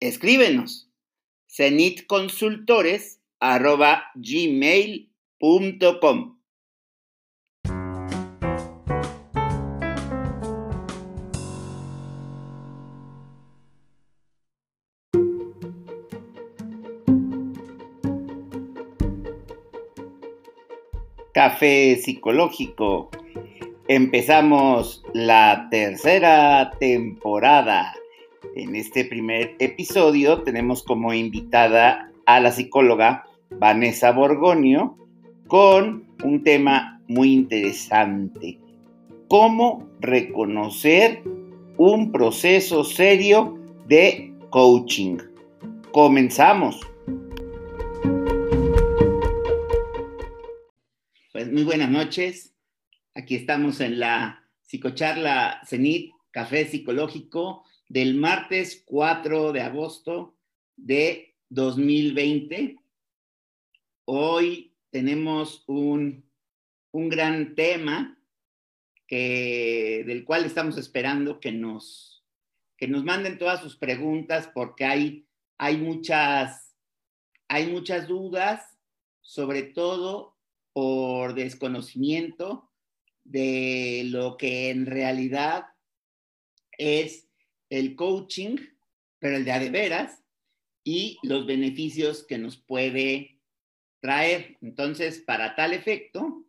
Escríbenos cenitconsultores.gmail.com Café Psicológico. Empezamos la tercera temporada. En este primer episodio tenemos como invitada a la psicóloga Vanessa Borgonio con un tema muy interesante. ¿Cómo reconocer un proceso serio de coaching? Comenzamos. Pues muy buenas noches. Aquí estamos en la psicocharla CENIT, Café Psicológico, del martes 4 de agosto de 2020. Hoy tenemos un, un gran tema que, del cual estamos esperando que nos, que nos manden todas sus preguntas porque hay, hay, muchas, hay muchas dudas, sobre todo por desconocimiento de lo que en realidad es el coaching, pero el de a de veras, y los beneficios que nos puede traer. Entonces, para tal efecto,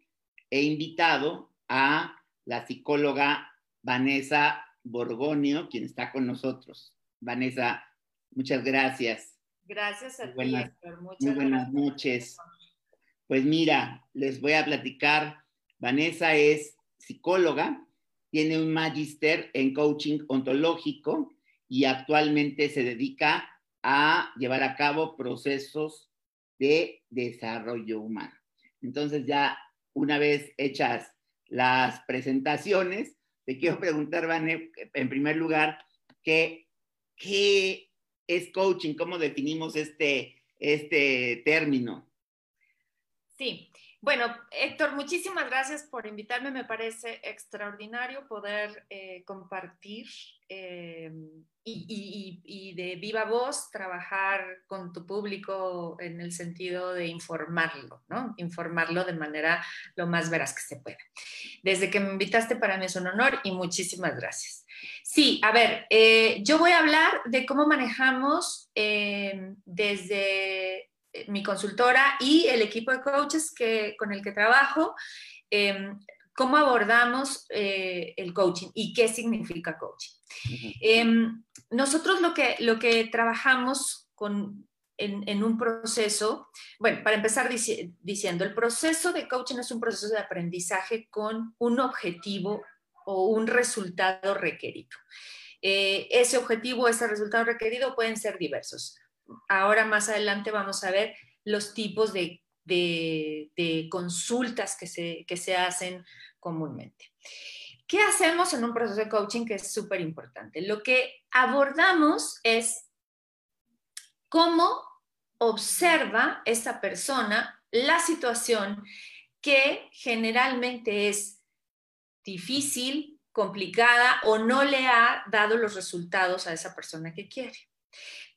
he invitado a la psicóloga Vanessa Borgonio, quien está con nosotros. Vanessa, muchas gracias. Gracias a buenas, ti, Muy buenas noches. Pues mira, les voy a platicar. Vanessa es psicóloga, tiene un magíster en coaching ontológico y actualmente se dedica a llevar a cabo procesos de desarrollo humano. Entonces ya una vez hechas las presentaciones, te quiero preguntar, Vanessa, en primer lugar, ¿qué, qué es coaching? ¿Cómo definimos este, este término? Sí, bueno, Héctor, muchísimas gracias por invitarme. Me parece extraordinario poder eh, compartir eh, y, y, de viva voz trabajar con tu público en el sentido de informarlo, ¿no? Informarlo de manera lo más veraz que se pueda. Desde que me invitaste, para mí es un honor y muchísimas gracias. Sí, a ver, eh, yo voy a hablar de cómo manejamos desde eh, mi consultora y el equipo de coaches que, con el que trabajo, em, cómo abordamos eh, el coaching y qué significa coaching. Em, nosotros lo que, lo que trabajamos con, en, un proceso, bueno, para empezar diciendo, el proceso de coaching es un proceso de aprendizaje con un objetivo o un resultado requerido. Eh, ese objetivo, ese resultado requerido pueden ser diversos ahora más adelante vamos a ver los tipos de, consultas que se, que se hacen comúnmente. ¿Qué hacemos en un proceso de coaching que es súper importante? Lo que abordamos es cómo observa esa persona la situación que generalmente es difícil, complicada o no le ha dado los resultados a esa persona que quiere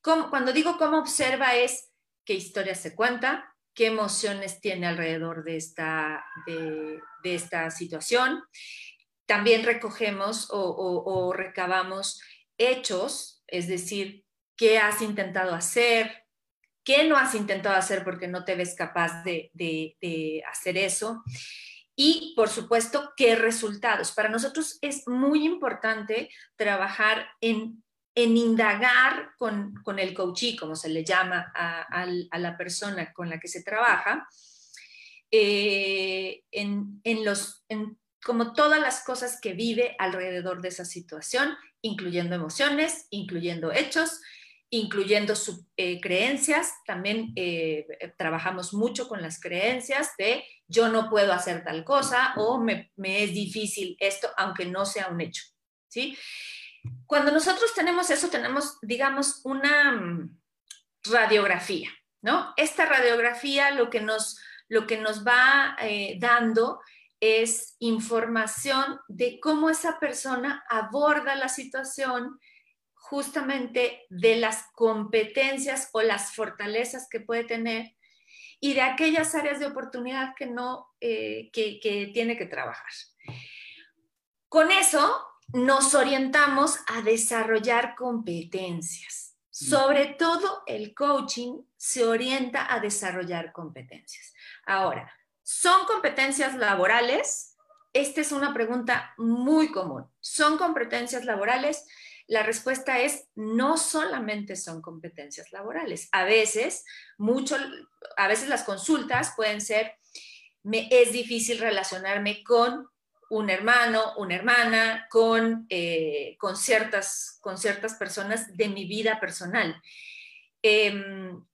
cuando digo cómo observa es qué historia se cuenta, qué emociones tiene alrededor de esta, de, esta situación. También recogemos o, recabamos hechos, es decir, qué has intentado hacer, qué no has intentado hacer porque no te ves capaz de, de, hacer eso. Y, por supuesto, qué resultados. Para nosotros es muy importante trabajar en en indagar con, el coachee, como se le llama a, la persona con la que se trabaja, eh, en, los, como todas las cosas que vive alrededor de esa situación, incluyendo emociones, incluyendo hechos, incluyendo sus eh, creencias. También eh, trabajamos mucho con las creencias de yo no puedo hacer tal cosa o me, es difícil esto, aunque no sea un hecho. ¿sí? Cuando nosotros tenemos eso, tenemos, digamos, una mm, radiografía. ¿no? Esta radiografía lo que nos, lo que nos va eh, dando es información de cómo esa persona aborda la situación, justamente de las competencias o las fortalezas que puede tener y de aquellas áreas de oportunidad que no, eh, que, que tiene que trabajar. Con eso nos orientamos a desarrollar competencias. Sobre todo el coaching se orienta a desarrollar competencias. Ahora, ¿son competencias laborales? Esta es una pregunta muy común. ¿Son competencias laborales? La respuesta es no solamente son competencias laborales. A veces, mucho, a veces las consultas pueden ser, me es difícil relacionarme con un hermano, una hermana, con, eh, con, ciertas, con ciertas personas de mi vida personal. Em,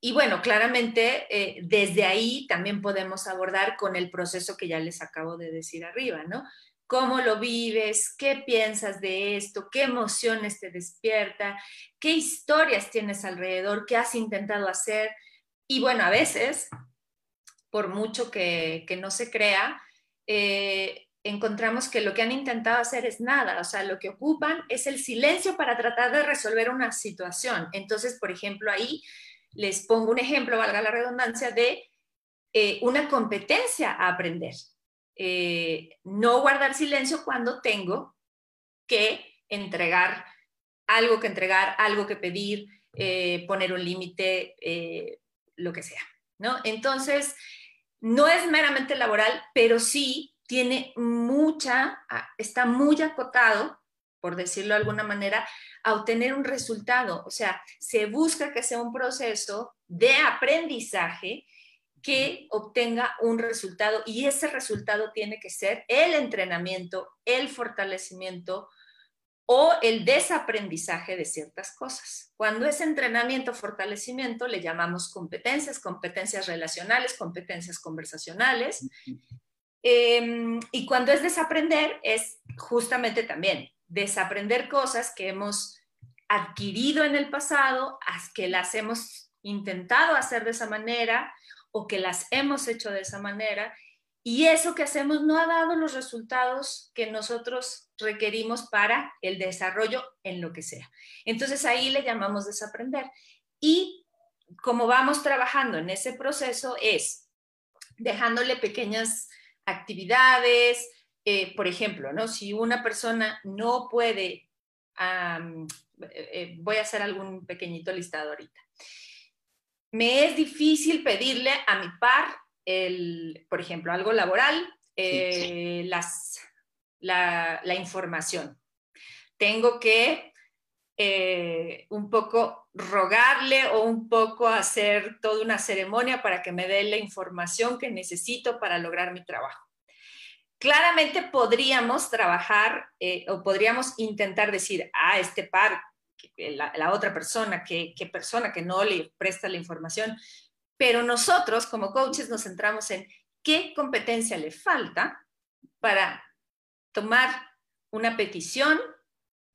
y bueno, claramente eh, desde ahí también podemos abordar con el proceso que ya les acabo de decir arriba, ¿no? cómo lo vives, qué piensas de esto, qué emociones te despierta, qué historias tienes alrededor, qué has intentado hacer. Y bueno, a veces, por mucho que, no se crea, eh, encontramos que lo que han intentado hacer es nada, o sea, lo que ocupan es el silencio para tratar de resolver una situación. Entonces, por ejemplo, ahí les pongo un ejemplo, valga la redundancia, de eh, una competencia a aprender. Eh, no guardar silencio cuando tengo que entregar algo que entregar, algo que pedir, eh, poner un límite, lo que sea, ¿no? Entonces, no es meramente laboral, pero sí tiene mucha, está muy acotado, por decirlo de alguna manera, a obtener un resultado. O sea, se busca que sea un proceso de aprendizaje que obtenga un resultado y ese resultado tiene que ser el entrenamiento, el fortalecimiento o el desaprendizaje de ciertas cosas. Cuando es entrenamiento, fortalecimiento, le llamamos competencias, competencias relacionales, competencias conversacionales. Em, y cuando es desaprender, es justamente también desaprender cosas que hemos adquirido en el pasado, que las hemos intentado hacer de esa manera o que las hemos hecho de esa manera y eso que hacemos no ha dado los resultados que nosotros requerimos para el desarrollo en lo que sea. Entonces ahí le llamamos desaprender. Y como vamos trabajando en ese proceso es dejándole pequeñas actividades, eh, por ejemplo, ¿no? si una persona no puede, eh, eh, voy a hacer algún pequeñito listado ahorita me es difícil pedirle a mi par, el, por ejemplo, algo laboral, eh, Las, la, información. Tengo que eh, un poco rogarle o un poco hacer toda una ceremonia para que me dé la información que necesito para lograr mi trabajo. Claramente podríamos trabajar eh, o podríamos intentar decir, ah, este par la, otra persona, qué, persona que no le presta la información. Pero nosotros como coaches nos centramos en qué competencia le falta para tomar una petición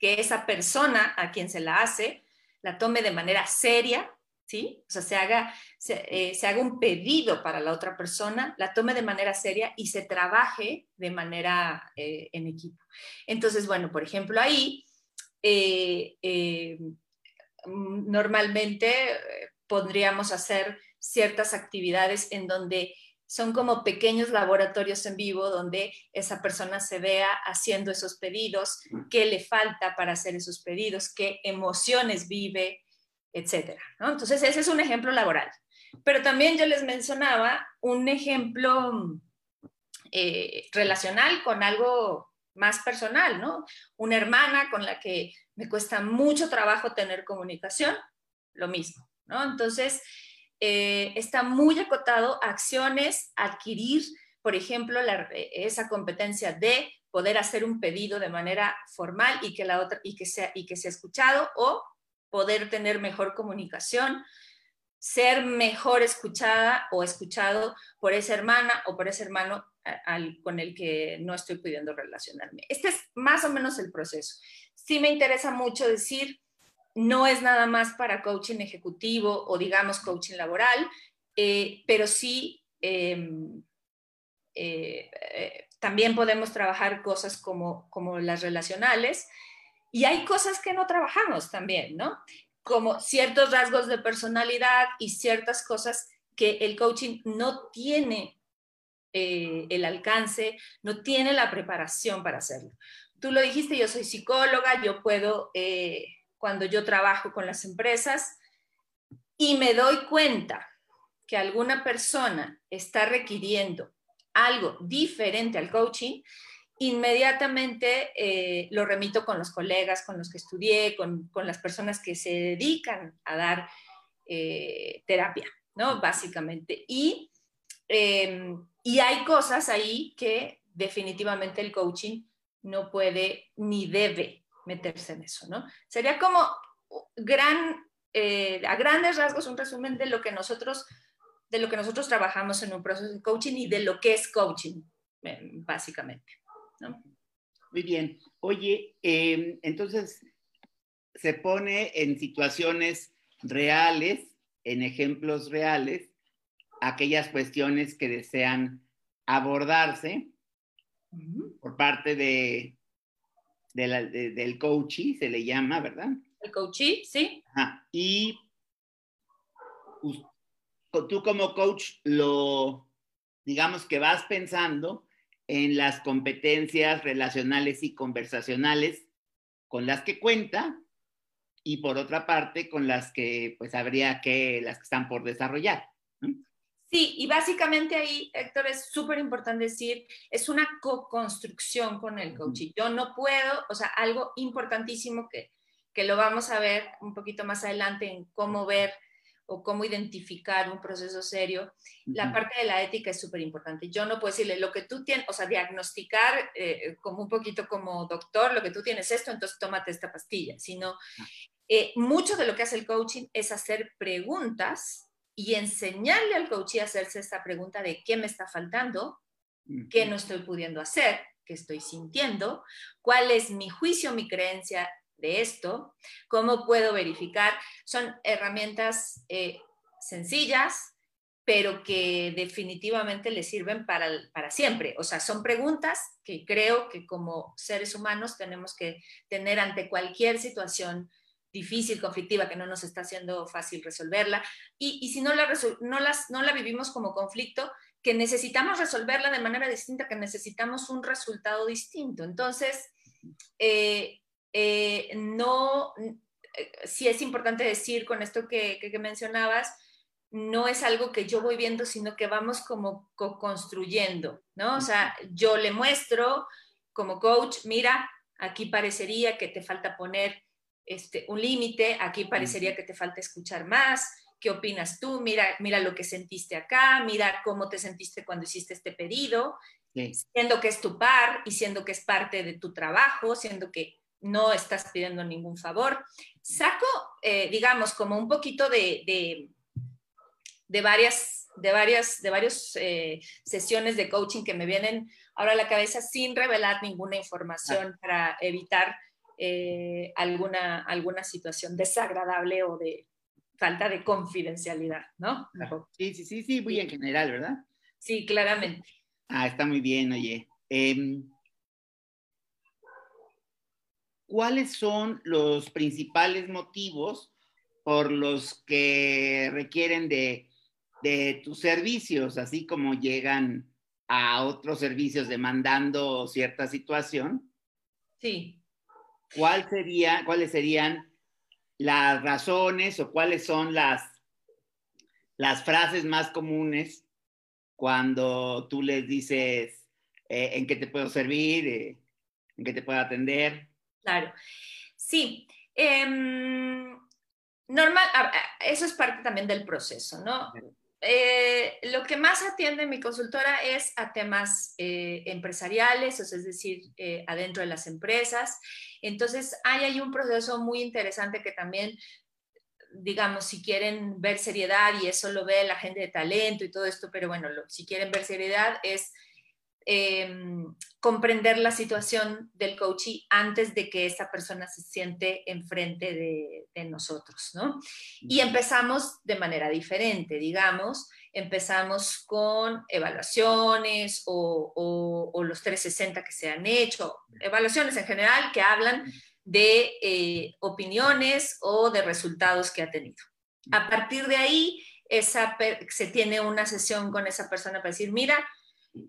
que esa persona a quien se la hace la tome de manera seria, ¿sí? O sea, se haga, se, eh, haga un pedido para la otra persona, la tome de manera seria y se trabaje de manera eh, en equipo. Entonces, bueno, por ejemplo, ahí eh, eh, normalmente podríamos hacer ciertas actividades en donde son como pequeños laboratorios en vivo donde esa persona se vea haciendo esos pedidos, qué le falta para hacer esos pedidos, qué emociones vive, etcétera. Entonces, ese es un ejemplo laboral. Pero también yo les mencionaba un ejemplo relacional con algo más personal, ¿no? Una hermana con la que me cuesta mucho trabajo tener comunicación, lo mismo, ¿no? Entonces, eh, está muy acotado a acciones, adquirir por ejemplo, esa competencia de poder hacer un pedido de manera formal y que la otra y que sea y que sea escuchado o poder tener mejor comunicación, ser mejor escuchada o escuchado por esa hermana o por ese hermano con el que no estoy pudiendo relacionarme. Este es más o menos el proceso. Sí me interesa mucho decir, no es nada más para coaching ejecutivo o digamos coaching laboral, eh, pero sí em, eh, eh, también podemos trabajar cosas como, como las relacionales y hay cosas que no trabajamos también, ¿no? Como ciertos rasgos de personalidad y ciertas cosas que el coaching no tiene el alcance, no tiene la preparación para hacerlo. Tú lo dijiste, yo soy psicóloga, yo puedo cuando yo trabajo con las empresas y me doy cuenta que alguna persona está requiriendo algo diferente al coaching, inmediatamente eh, lo remito con los colegas, con los que estudié, con, las personas que se dedican a dar eh, terapia, ¿no? Básicamente. Y, em, y hay cosas ahí que definitivamente el coaching no puede ni debe meterse en eso, ¿no? Sería como gran, eh, a grandes rasgos un resumen de lo que nosotros de lo que nosotros trabajamos en un proceso de coaching y de lo que es coaching, eh, básicamente. ¿no? Muy bien. Oye, em, entonces se pone en situaciones reales, en ejemplos reales, aquellas cuestiones que desean abordarse por parte de del coachee, se le llama, ¿verdad? El coachee, sí. Y tú como coach lo, digamos que vas pensando en las competencias relacionales y conversacionales con las que cuenta y por otra parte con las que pues habría que, las que están por desarrollar. Sí, y básicamente ahí, Héctor, es súper importante decir, es una co-construcción con el coaching. Yo no puedo, o sea, algo importantísimo que, que lo vamos a ver un poquito más adelante en cómo ver o cómo identificar un proceso serio, la parte de la ética es súper importante. Yo no puedo decirle lo que tú tienes, o sea, diagnosticar eh, como un poquito como doctor, lo que tú tienes esto, entonces tómate esta pastilla, sino ah. eh, mucho de lo que hace el coaching es hacer preguntas y enseñarle al coach a hacerse esta pregunta de qué me está faltando, qué no estoy pudiendo hacer, qué estoy sintiendo, cuál es mi juicio, mi creencia de esto, cómo puedo verificar. Son herramientas eh, sencillas, pero que definitivamente le sirven para, para siempre. O sea, son preguntas que creo que como seres humanos tenemos que tener ante cualquier situación difícil, conflictiva, que no nos está haciendo fácil resolverla. Y, si no la, no, las, no la vivimos como conflicto, que necesitamos resolverla de manera distinta, que necesitamos un resultado distinto. Entonces, eh, eh, no, eh, sí es importante decir con esto que, que, mencionabas, no es algo que yo voy viendo, sino que vamos como construyendo, ¿no? O sea, yo le muestro como coach, mira, aquí parecería que te falta poner este, un límite, aquí parecería que te falta escuchar más, ¿qué opinas tú? Mira, mira lo que sentiste acá, mira cómo te sentiste cuando hiciste este pedido, siendo que es tu par y siendo que es parte de tu trabajo, siendo que no estás pidiendo ningún favor. Saco, eh, digamos, como un poquito de, de, varias, de varias, de varias eh, sesiones de coaching que me vienen ahora a la cabeza sin revelar ninguna información para evitar eh, alguna, alguna situación desagradable o de falta de confidencialidad, ¿no? Sí, sí, sí, sí, muy en general, ¿verdad? Sí, claramente. Ah, está muy bien, oye. Em, ¿Cuáles son los principales motivos por los que requieren de, de tus servicios, así como llegan a otros servicios demandando cierta situación? Sí. ¿Cuál sería, ¿cuáles serían las razones o cuáles son las, las frases más comunes cuando tú les dices eh, en qué te puedo servir, eh, en qué te puedo atender? Claro, sí. Em, normal, eso es parte también del proceso, ¿no? Eh, lo que más atiende mi consultora es a temas eh, empresariales, es decir, eh, adentro de las empresas. Entonces, hay ahí un proceso muy interesante que también, digamos, si quieren ver seriedad, y eso lo ve la gente de talento y todo esto, pero bueno, si quieren ver seriedad es Em, comprender la situación del coachee antes de que esa persona se siente enfrente de, de nosotros, ¿no? Y empezamos de manera diferente, digamos, empezamos con evaluaciones o, o, los 360 que se han hecho, evaluaciones en general que hablan de eh, opiniones o de resultados que ha tenido. A partir de ahí, esa, se tiene una sesión con esa persona para decir, mira,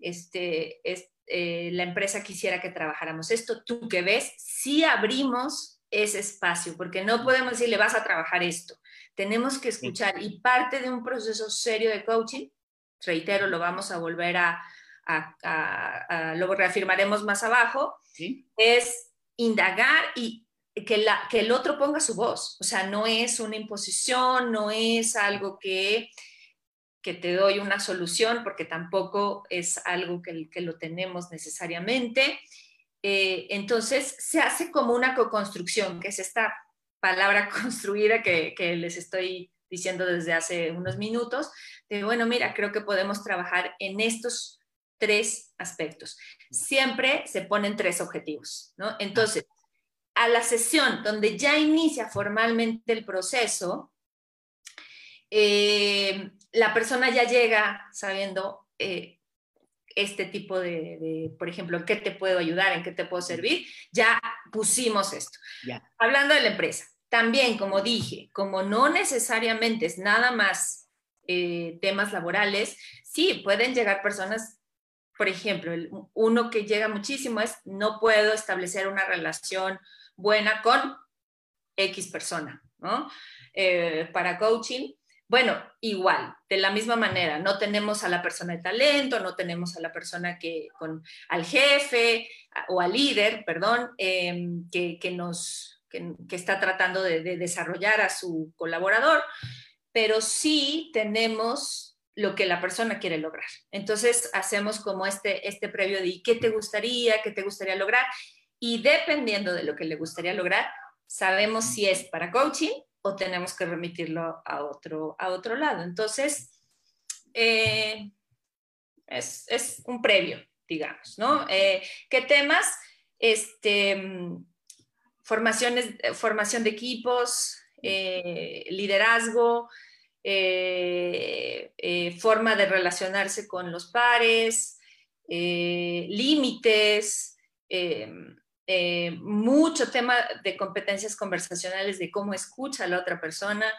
este, eh, la empresa quisiera que trabajáramos esto, tú que ves, si abrimos ese espacio, porque no podemos decirle vas a trabajar esto, tenemos que escuchar y parte de un proceso serio de coaching, reitero, lo vamos a volver a, a, lo reafirmaremos más abajo, es indagar y que, la, que el otro ponga su voz, o sea, no es una imposición, no es algo que que te doy una solución, porque tampoco es algo que, que lo tenemos necesariamente. Eh, entonces, se hace como una co-construcción, que es esta palabra construida que, que, les estoy diciendo desde hace unos minutos, de, bueno, mira, creo que podemos trabajar en estos tres aspectos. Siempre se ponen tres objetivos, ¿no? Entonces, a la sesión donde ya inicia formalmente el proceso, eh, la persona ya llega sabiendo eh, este tipo de, por ejemplo, en qué te puedo ayudar, en qué te puedo servir, ya pusimos esto. Hablando de la empresa, también, como dije, como no necesariamente es nada más eh, temas laborales, sí, pueden llegar personas, por ejemplo, uno que llega muchísimo es, no puedo establecer una relación buena con X persona, ¿no? para coaching, bueno, igual, de la misma manera, no tenemos a la persona de talento, no tenemos a la persona que, con, al jefe o al líder, perdón, em, que, nos, que, está tratando de, desarrollar a su colaborador, pero sí tenemos lo que la persona quiere lograr. Entonces, hacemos como este, este previo de ¿qué te gustaría? ¿Qué te gustaría lograr? Y dependiendo de lo que le gustaría lograr, sabemos si es para coaching o tenemos que remitirlo a otro, a otro lado. Entonces, eh, es, un previo, digamos, ¿no? Eh, ¿Qué temas? Este, formaciones, formación de equipos, eh, liderazgo, forma de relacionarse con los pares, límites, eh, mucho tema de competencias conversacionales, de cómo escucha a la otra persona,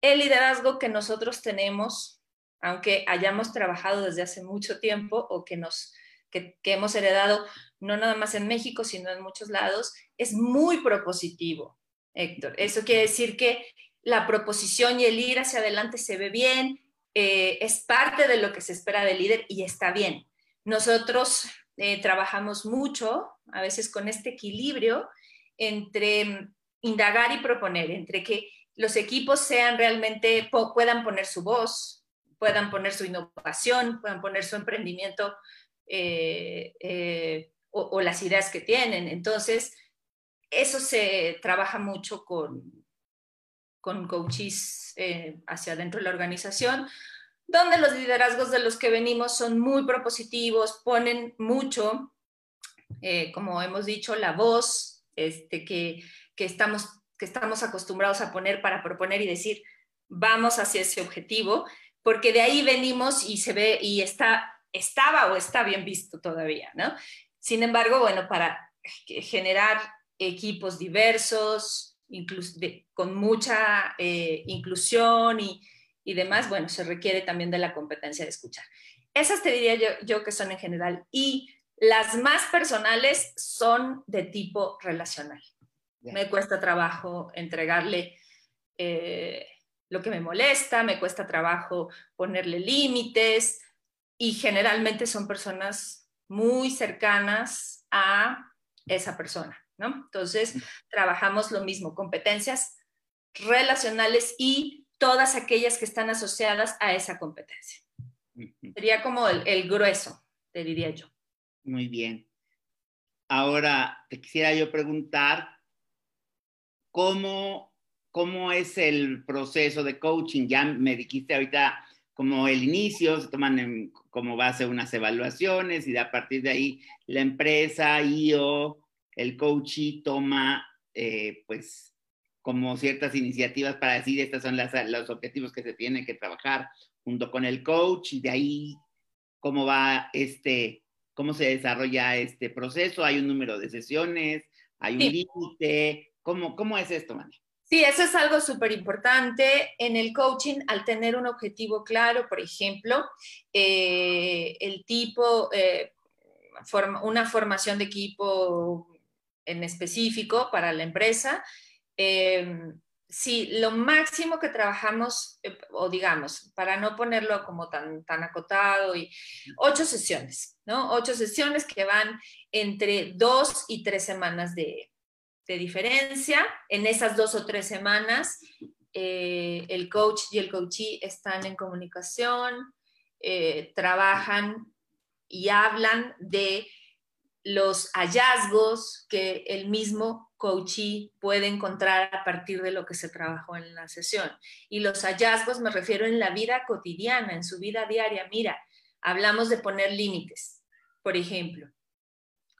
el liderazgo que nosotros tenemos, aunque hayamos trabajado desde hace mucho tiempo o que, nos, que, hemos heredado no nada más en México, sino en muchos lados, es muy propositivo, Héctor. Eso quiere decir que la proposición y el ir hacia adelante se ve bien, eh, es parte de lo que se espera del líder y está bien. Nosotros eh, trabajamos mucho, a veces con este equilibrio entre indagar y proponer, entre que los equipos sean realmente, puedan poner su voz, puedan poner su innovación, puedan poner su emprendimiento eh, eh, o, las ideas que tienen. Entonces, eso se trabaja mucho con, con coaches hacia adentro de la organización donde los liderazgos de los que venimos son muy propositivos, ponen mucho, eh, como hemos dicho, la voz este, que, estamos, que estamos acostumbrados a poner para proponer y decir, vamos hacia ese objetivo, porque de ahí venimos y se ve y está, estaba o está bien visto todavía, ¿no? Sin embargo, bueno, para generar equipos diversos, con mucha eh, inclusión y, y demás, bueno, se requiere también de la competencia de escuchar. Esas te diría yo, que son en general. Y las más personales son de tipo relacional. Me cuesta trabajo entregarle eh, lo que me molesta, me cuesta trabajo ponerle límites y generalmente son personas muy cercanas a esa persona, ¿no? Entonces, trabajamos lo mismo, competencias relacionales y todas aquellas que están asociadas a esa competencia. Sería como el, grueso, te diría yo. Muy bien. Ahora, te quisiera yo preguntar, ¿cómo, ¿cómo es el proceso de coaching? Ya me dijiste ahorita como el inicio, se toman como base unas evaluaciones y a partir de ahí la empresa y o el coachee toma eh, pues como ciertas iniciativas para decir estos son los objetivos que se tienen que trabajar junto con el coach y de ahí cómo va este, cómo se desarrolla este proceso, hay un número de sesiones, hay un límite, ¿Cómo, ¿cómo es esto, María? Sí, eso es algo súper importante. En el coaching, al tener un objetivo claro, por ejemplo, eh, el tipo, eh, una formación de equipo en específico para la empresa, eh, sí, lo máximo que trabajamos, o digamos, para no ponerlo como tan, tan acotado, ocho sesiones, ¿no? Ocho sesiones que van entre dos y tres semanas de, de diferencia. En esas dos o tres semanas, eh, el coach y el coachee están en comunicación, eh, trabajan y hablan de los hallazgos que el mismo coachee puede encontrar a partir de lo que se trabajó en la sesión. Y los hallazgos me refiero en la vida cotidiana, en su vida diaria. Mira, hablamos de poner límites, por ejemplo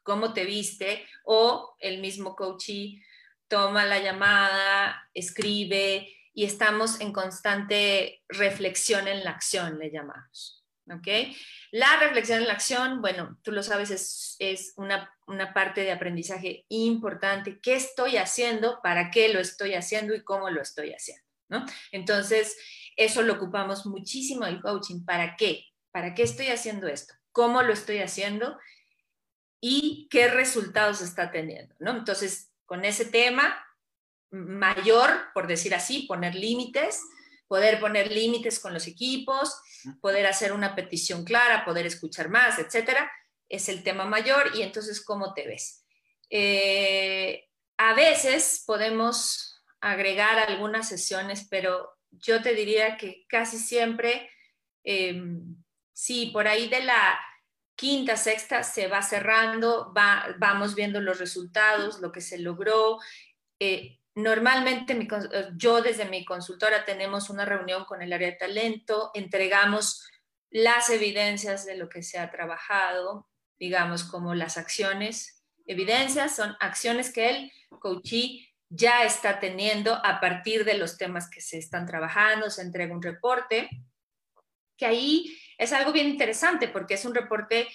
cómo te viste, o el mismo coachee toma la llamada, escribe y estamos en constante reflexión en la acción, le llamamos. ¿Ok? La reflexión en la acción, bueno, tú lo sabes, es, una, una, parte de aprendizaje importante. ¿Qué estoy haciendo? ¿Para qué lo estoy haciendo? ¿Y cómo lo estoy haciendo? ¿no? Entonces, eso lo ocupamos muchísimo el coaching. ¿Para qué? ¿Para qué estoy haciendo esto? ¿Cómo lo estoy haciendo? y qué resultados está teniendo, ¿no? Entonces, con ese tema mayor, por decir así, poner límites, poder poner límites con los equipos, poder hacer una petición clara, poder escuchar más, etcétera, es el tema mayor y entonces, ¿cómo te ves? Eh, a veces podemos agregar algunas sesiones, pero yo te diría que casi siempre, em, sí, por ahí de la quinta, sexta se va cerrando, va, vamos viendo los resultados, lo que se logró. Eh, normalmente eh, yo desde mi consultora tenemos una reunión con el área de talento, entregamos las evidencias de lo que se ha trabajado, digamos como las acciones. Evidencias son acciones que el coachee ya está teniendo a partir de los temas que se están trabajando, se entrega un reporte, que ahí es algo bien interesante porque es un reporte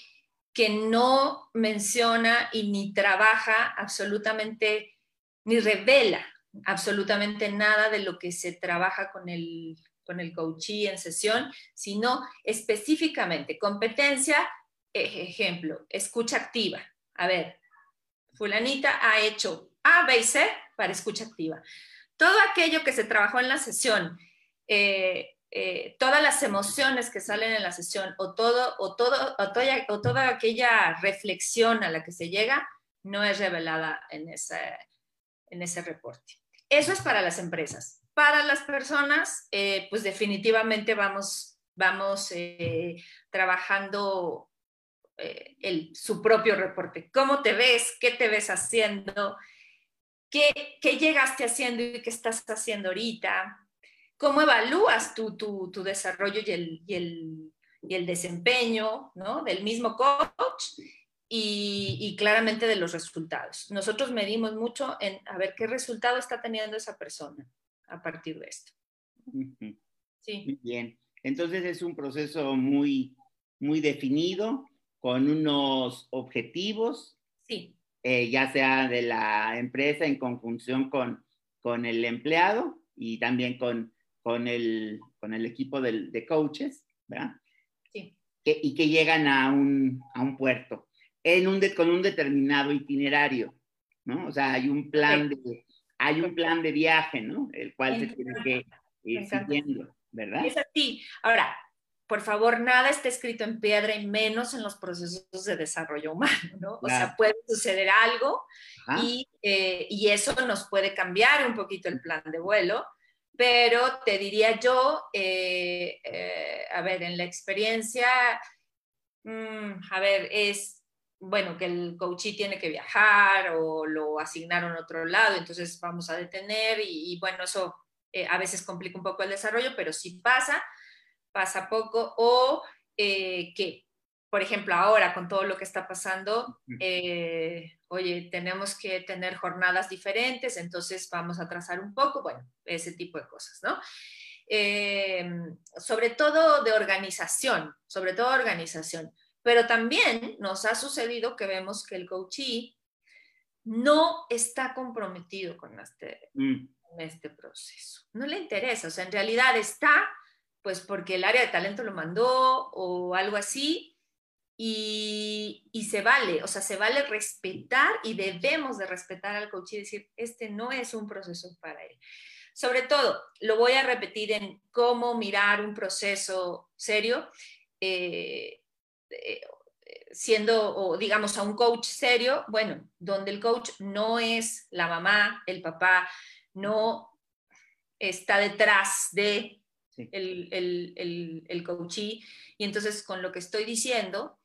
que no menciona y ni trabaja absolutamente, ni revela absolutamente nada de lo que se trabaja con el, con el coachee en sesión, sino específicamente competencia, ejemplo, escucha activa. A ver, fulanita ha hecho A, B y C para escucha activa. Todo aquello que se trabajó en la sesión, eh, eh, todas las emociones que salen en la sesión o, todo, o, todo, o, toda, o toda aquella reflexión a la que se llega no es revelada en ese, en ese reporte. Eso es para las empresas. Para las personas, eh, pues definitivamente vamos, vamos eh, trabajando el, su propio reporte. ¿Cómo te ves? ¿Qué te ves haciendo? ¿Qué, ¿Qué llegaste haciendo y qué estás haciendo ahorita? cómo evalúas tu, tu desarrollo y el, y, el, y el, desempeño ¿no? del mismo coach y, y, claramente de los resultados. Nosotros medimos mucho en a ver qué resultado está teniendo esa persona a partir de esto. Sí. Muy bien. Entonces es un proceso muy, muy definido, con unos objetivos, sí. Eh, ya sea de la empresa en conjunción con, con el empleado y también con, con el, con el equipo de coaches, ¿verdad? Sí. y que llegan a un, a un puerto en un con un determinado itinerario, ¿no? O sea, hay un plan de, hay un plan de viaje, ¿no? El cual se tiene que ir siguiendo, ¿verdad? Es así. Ahora, por favor, nada está escrito en piedra y menos en los procesos de desarrollo humano, ¿no? O sea, puede suceder algo y, eh, y, eso nos puede cambiar un poquito el plan de vuelo, pero te diría yo, eh, eh, a ver, en la experiencia, mm, a ver, es, bueno, que el coachee tiene que viajar o lo asignaron a otro lado, entonces vamos a detener y, bueno, eso eh, a veces complica un poco el desarrollo, pero si pasa, pasa poco, o que por ejemplo, ahora con todo lo que está pasando, eh, oye, tenemos que tener jornadas diferentes, entonces vamos a trazar un poco, bueno, ese tipo de cosas, ¿no? Eh, sobre todo de organización, sobre todo organización, pero también nos ha sucedido que vemos que el coachee no está comprometido con este, mm. este proceso, no le interesa, o sea, en realidad está, pues porque el área de talento lo mandó o algo así, y, se vale, o sea, se vale respetar y debemos de respetar al coach y decir, este no es un proceso para él. Sobre todo, lo voy a repetir en cómo mirar un proceso serio, eh, eh, siendo, o digamos, a un coach serio, bueno, donde el coach no es la mamá, el papá, no está detrás de el, el, el coachee. Y entonces, con lo que estoy diciendo,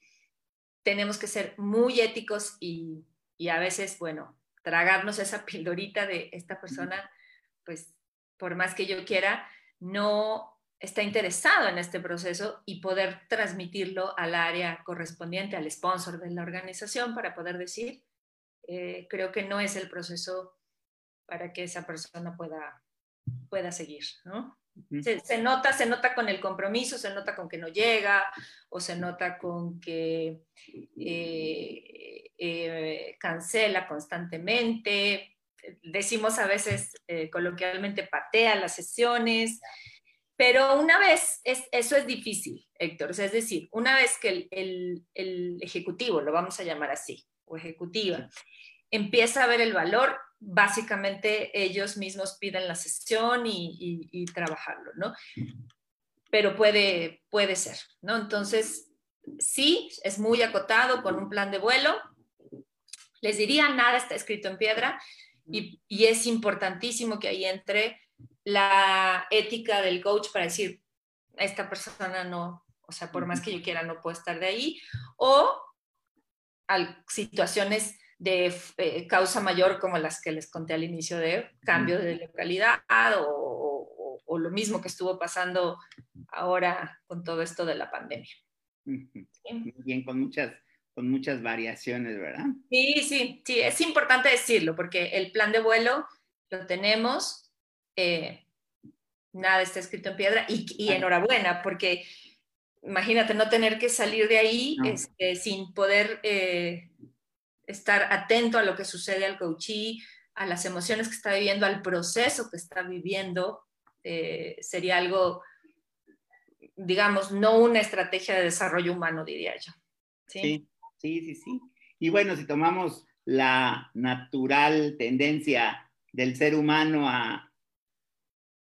tenemos que ser muy éticos y, a veces, bueno, tragarnos esa pildorita de esta persona, pues por más que yo quiera, no está interesado en este proceso y poder transmitirlo al área correspondiente, al sponsor de la organización para poder decir, eh, creo que no es el proceso para que esa persona pueda, pueda seguir, ¿no? Se, nota, se nota con el compromiso, se nota con que no llega o se nota con que eh, eh, cancela constantemente. Decimos a veces coloquialmente patea las sesiones, pero una vez, eso es difícil, Héctor. es decir, una vez que el, el ejecutivo, lo vamos a llamar así, o ejecutiva, empieza a ver el valor, básicamente ellos mismos piden la sesión y, trabajarlo, ¿no? Pero puede, puede ser, ¿no? Entonces, sí, es muy acotado con un plan de vuelo. Les diría, nada está escrito en piedra y, y es importantísimo que ahí entre la ética del coach para decir, esta persona no, o sea, por más que yo quiera, no puedo estar de ahí, o situaciones de eh, causa mayor como las que les conté al inicio de cambio de localidad o, o, lo mismo que estuvo pasando ahora con todo esto de la pandemia. Bien, con muchas, con muchas variaciones, ¿verdad? Sí, sí, sí, es importante decirlo porque el plan de vuelo lo tenemos, eh, nada está escrito en piedra y, y enhorabuena porque imagínate no tener que salir de ahí este, sin poder... Eh, estar atento a lo que sucede al coachee, a las emociones que está viviendo, al proceso que está viviendo, eh, sería algo, digamos, no una estrategia de desarrollo humano, diría yo. ¿Sí? sí, sí, sí, Y bueno, si tomamos la natural tendencia del ser humano a,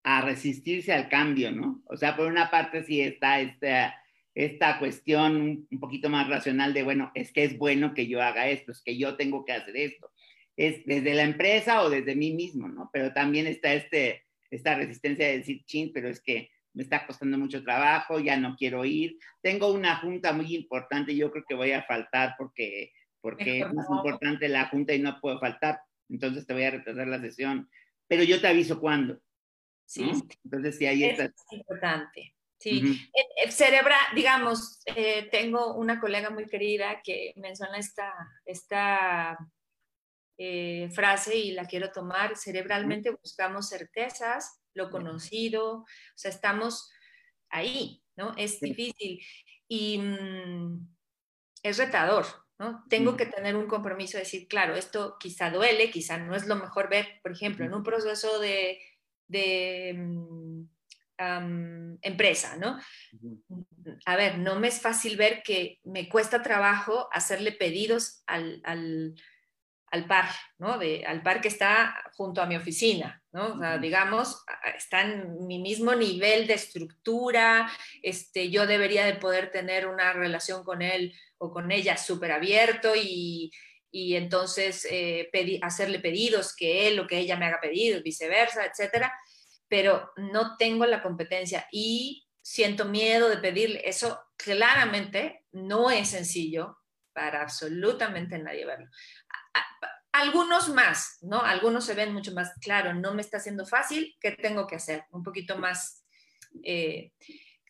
a resistirse al cambio, ¿no? O sea, por una parte sí está esta esta cuestión un poquito más racional de, bueno, es que es bueno que yo haga esto, es que yo tengo que hacer esto. Es desde la empresa o desde mí mismo, ¿no? Pero también está este, esta resistencia de decir, chin, pero es que me está costando mucho trabajo, ya no quiero ir. Tengo una junta muy importante, yo creo que voy a faltar porque, porque es más importante la junta y no puedo faltar. Entonces te voy a retrasar la sesión. Pero yo te aviso cuándo. Sí. Entonces, sí, ahí está. Es importante. Sí, el, cerebra, digamos, eh, tengo una colega muy querida que menciona esta, esta eh, frase y la quiero tomar. Cerebralmente buscamos certezas, lo conocido, o sea, estamos ahí, ¿no? Es difícil y mm, es retador, ¿no? Tengo que tener un compromiso de decir, claro, esto quizá duele, quizá no es lo mejor ver, por ejemplo, en un proceso de, de mm, empresa, ¿no? A ver, no me es fácil ver que me cuesta trabajo hacerle pedidos al, par, ¿no? De, al par que está junto a mi oficina, ¿no? O sea, digamos, está en mi mismo nivel de estructura, este, yo debería de poder tener una relación con él o con ella súper abierto y, entonces eh, hacerle pedidos que él o que ella me haga pedidos, viceversa, etcétera pero no tengo la competencia y siento miedo de pedirle. Eso claramente no es sencillo para absolutamente nadie verlo. Algunos más, ¿no? Algunos se ven mucho más claro, no me está haciendo fácil, ¿qué tengo que hacer? Un poquito más eh,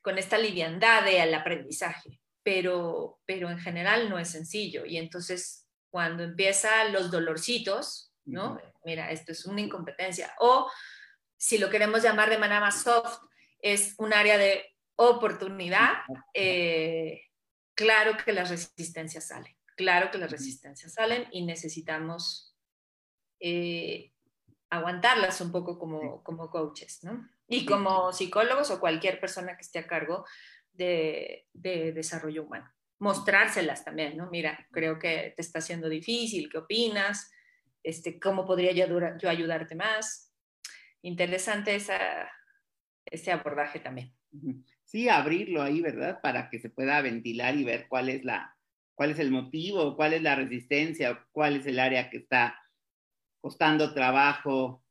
con esta liviandad del aprendizaje, pero, pero en general no es sencillo. Y entonces cuando empiezan los dolorcitos, ¿no? Mira, esto es una incompetencia. O si lo queremos llamar de manera más soft, es un área de oportunidad. Eh, claro que las resistencias salen, claro que las resistencias salen y necesitamos eh, aguantarlas un poco como, como coaches, ¿no? Y como psicólogos o cualquier persona que esté a cargo de, de desarrollo humano mostrárselas también, ¿no? Mira, creo que te está haciendo difícil, ¿qué opinas? Este, ¿Cómo podría yo, ayudarte más? Interesante esa, ese abordaje también. Sí, abrirlo ahí, ¿verdad? Para que se pueda ventilar y ver cuál es la, cuál es el motivo, cuál es la resistencia, cuál es el área que está costando trabajo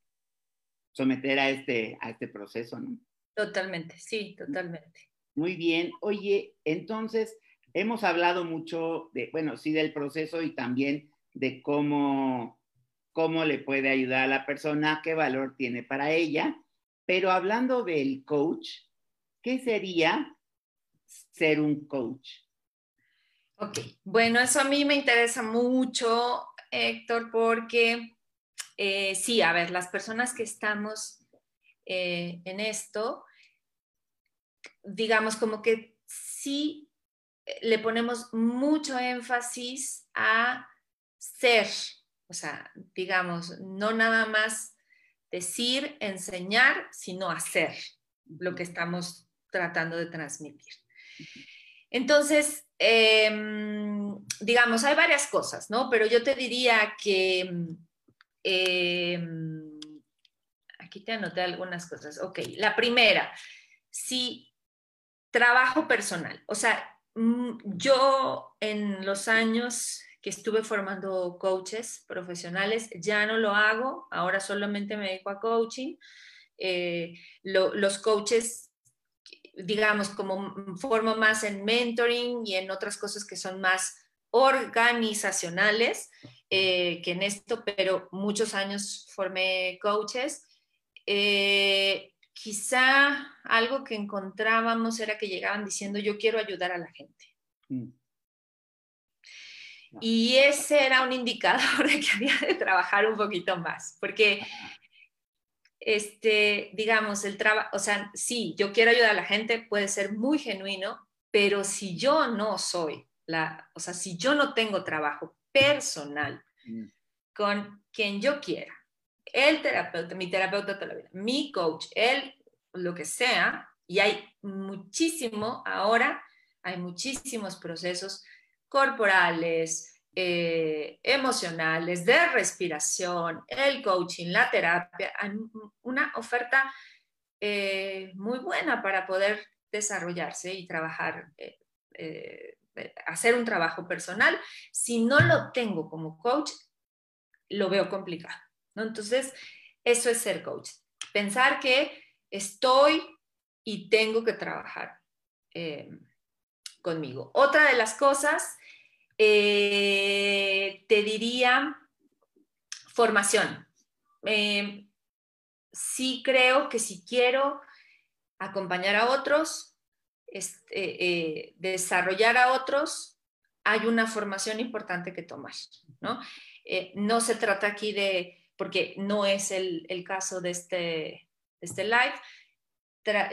someter a este, a este proceso, ¿no? Totalmente, sí, totalmente. Muy bien. Oye, entonces, hemos hablado mucho de, bueno, sí, del proceso y también de cómo, cómo le puede ayudar a la persona, qué valor tiene para ella. Pero hablando del coach, ¿qué sería ser un coach? Ok, bueno, eso a mí me interesa mucho, Héctor, porque eh, sí, a ver, las personas que estamos eh, en esto, digamos como que sí le ponemos mucho énfasis a ser, o sea, digamos, no nada más decir, enseñar, sino hacer lo que estamos tratando de transmitir. Entonces, em, digamos, hay varias cosas, ¿no? Pero yo te diría que, em, aquí te anoté algunas cosas. Ok, la primera, si trabajo personal, o sea, yo en los años que estuve formando coaches profesionales, ya no lo hago, ahora solamente me dedico a coaching. Eh, los coaches, digamos, como formo más en mentoring y en otras cosas que son más organizacionales eh, que en esto, pero muchos años formé coaches. Eh, quizá algo que encontrábamos era que llegaban diciendo yo quiero ayudar a la gente. Mm. Y ese era un indicador de que había de trabajar un poquito más, porque, este, digamos, el trabajo, o sea, sí, yo quiero ayudar a la gente, puede ser muy genuino, pero si yo no soy la, o sea, si yo no tengo trabajo personal mm. con quien yo quiera, el terapeuta, mi terapeuta toda la vida, mi coach, él, lo que sea, y hay muchísimo ahora, hay muchísimos procesos corporales, eh, emocionales, de respiración, el coaching, la terapia, hay una oferta eh, muy buena para poder desarrollarse y trabajar, eh, hacer un trabajo personal. Si no lo tengo como coach, lo veo complicado. Entonces, eso es ser coach. Pensar que estoy y tengo que trabajar eh, conmigo. Otra de las cosas, eh, te diría formación. Eh, sí creo que si quiero acompañar a otros, este, desarrollar a otros, hay una formación importante que tomar, ¿no? no se trata aquí de porque no es el, caso de este, este live,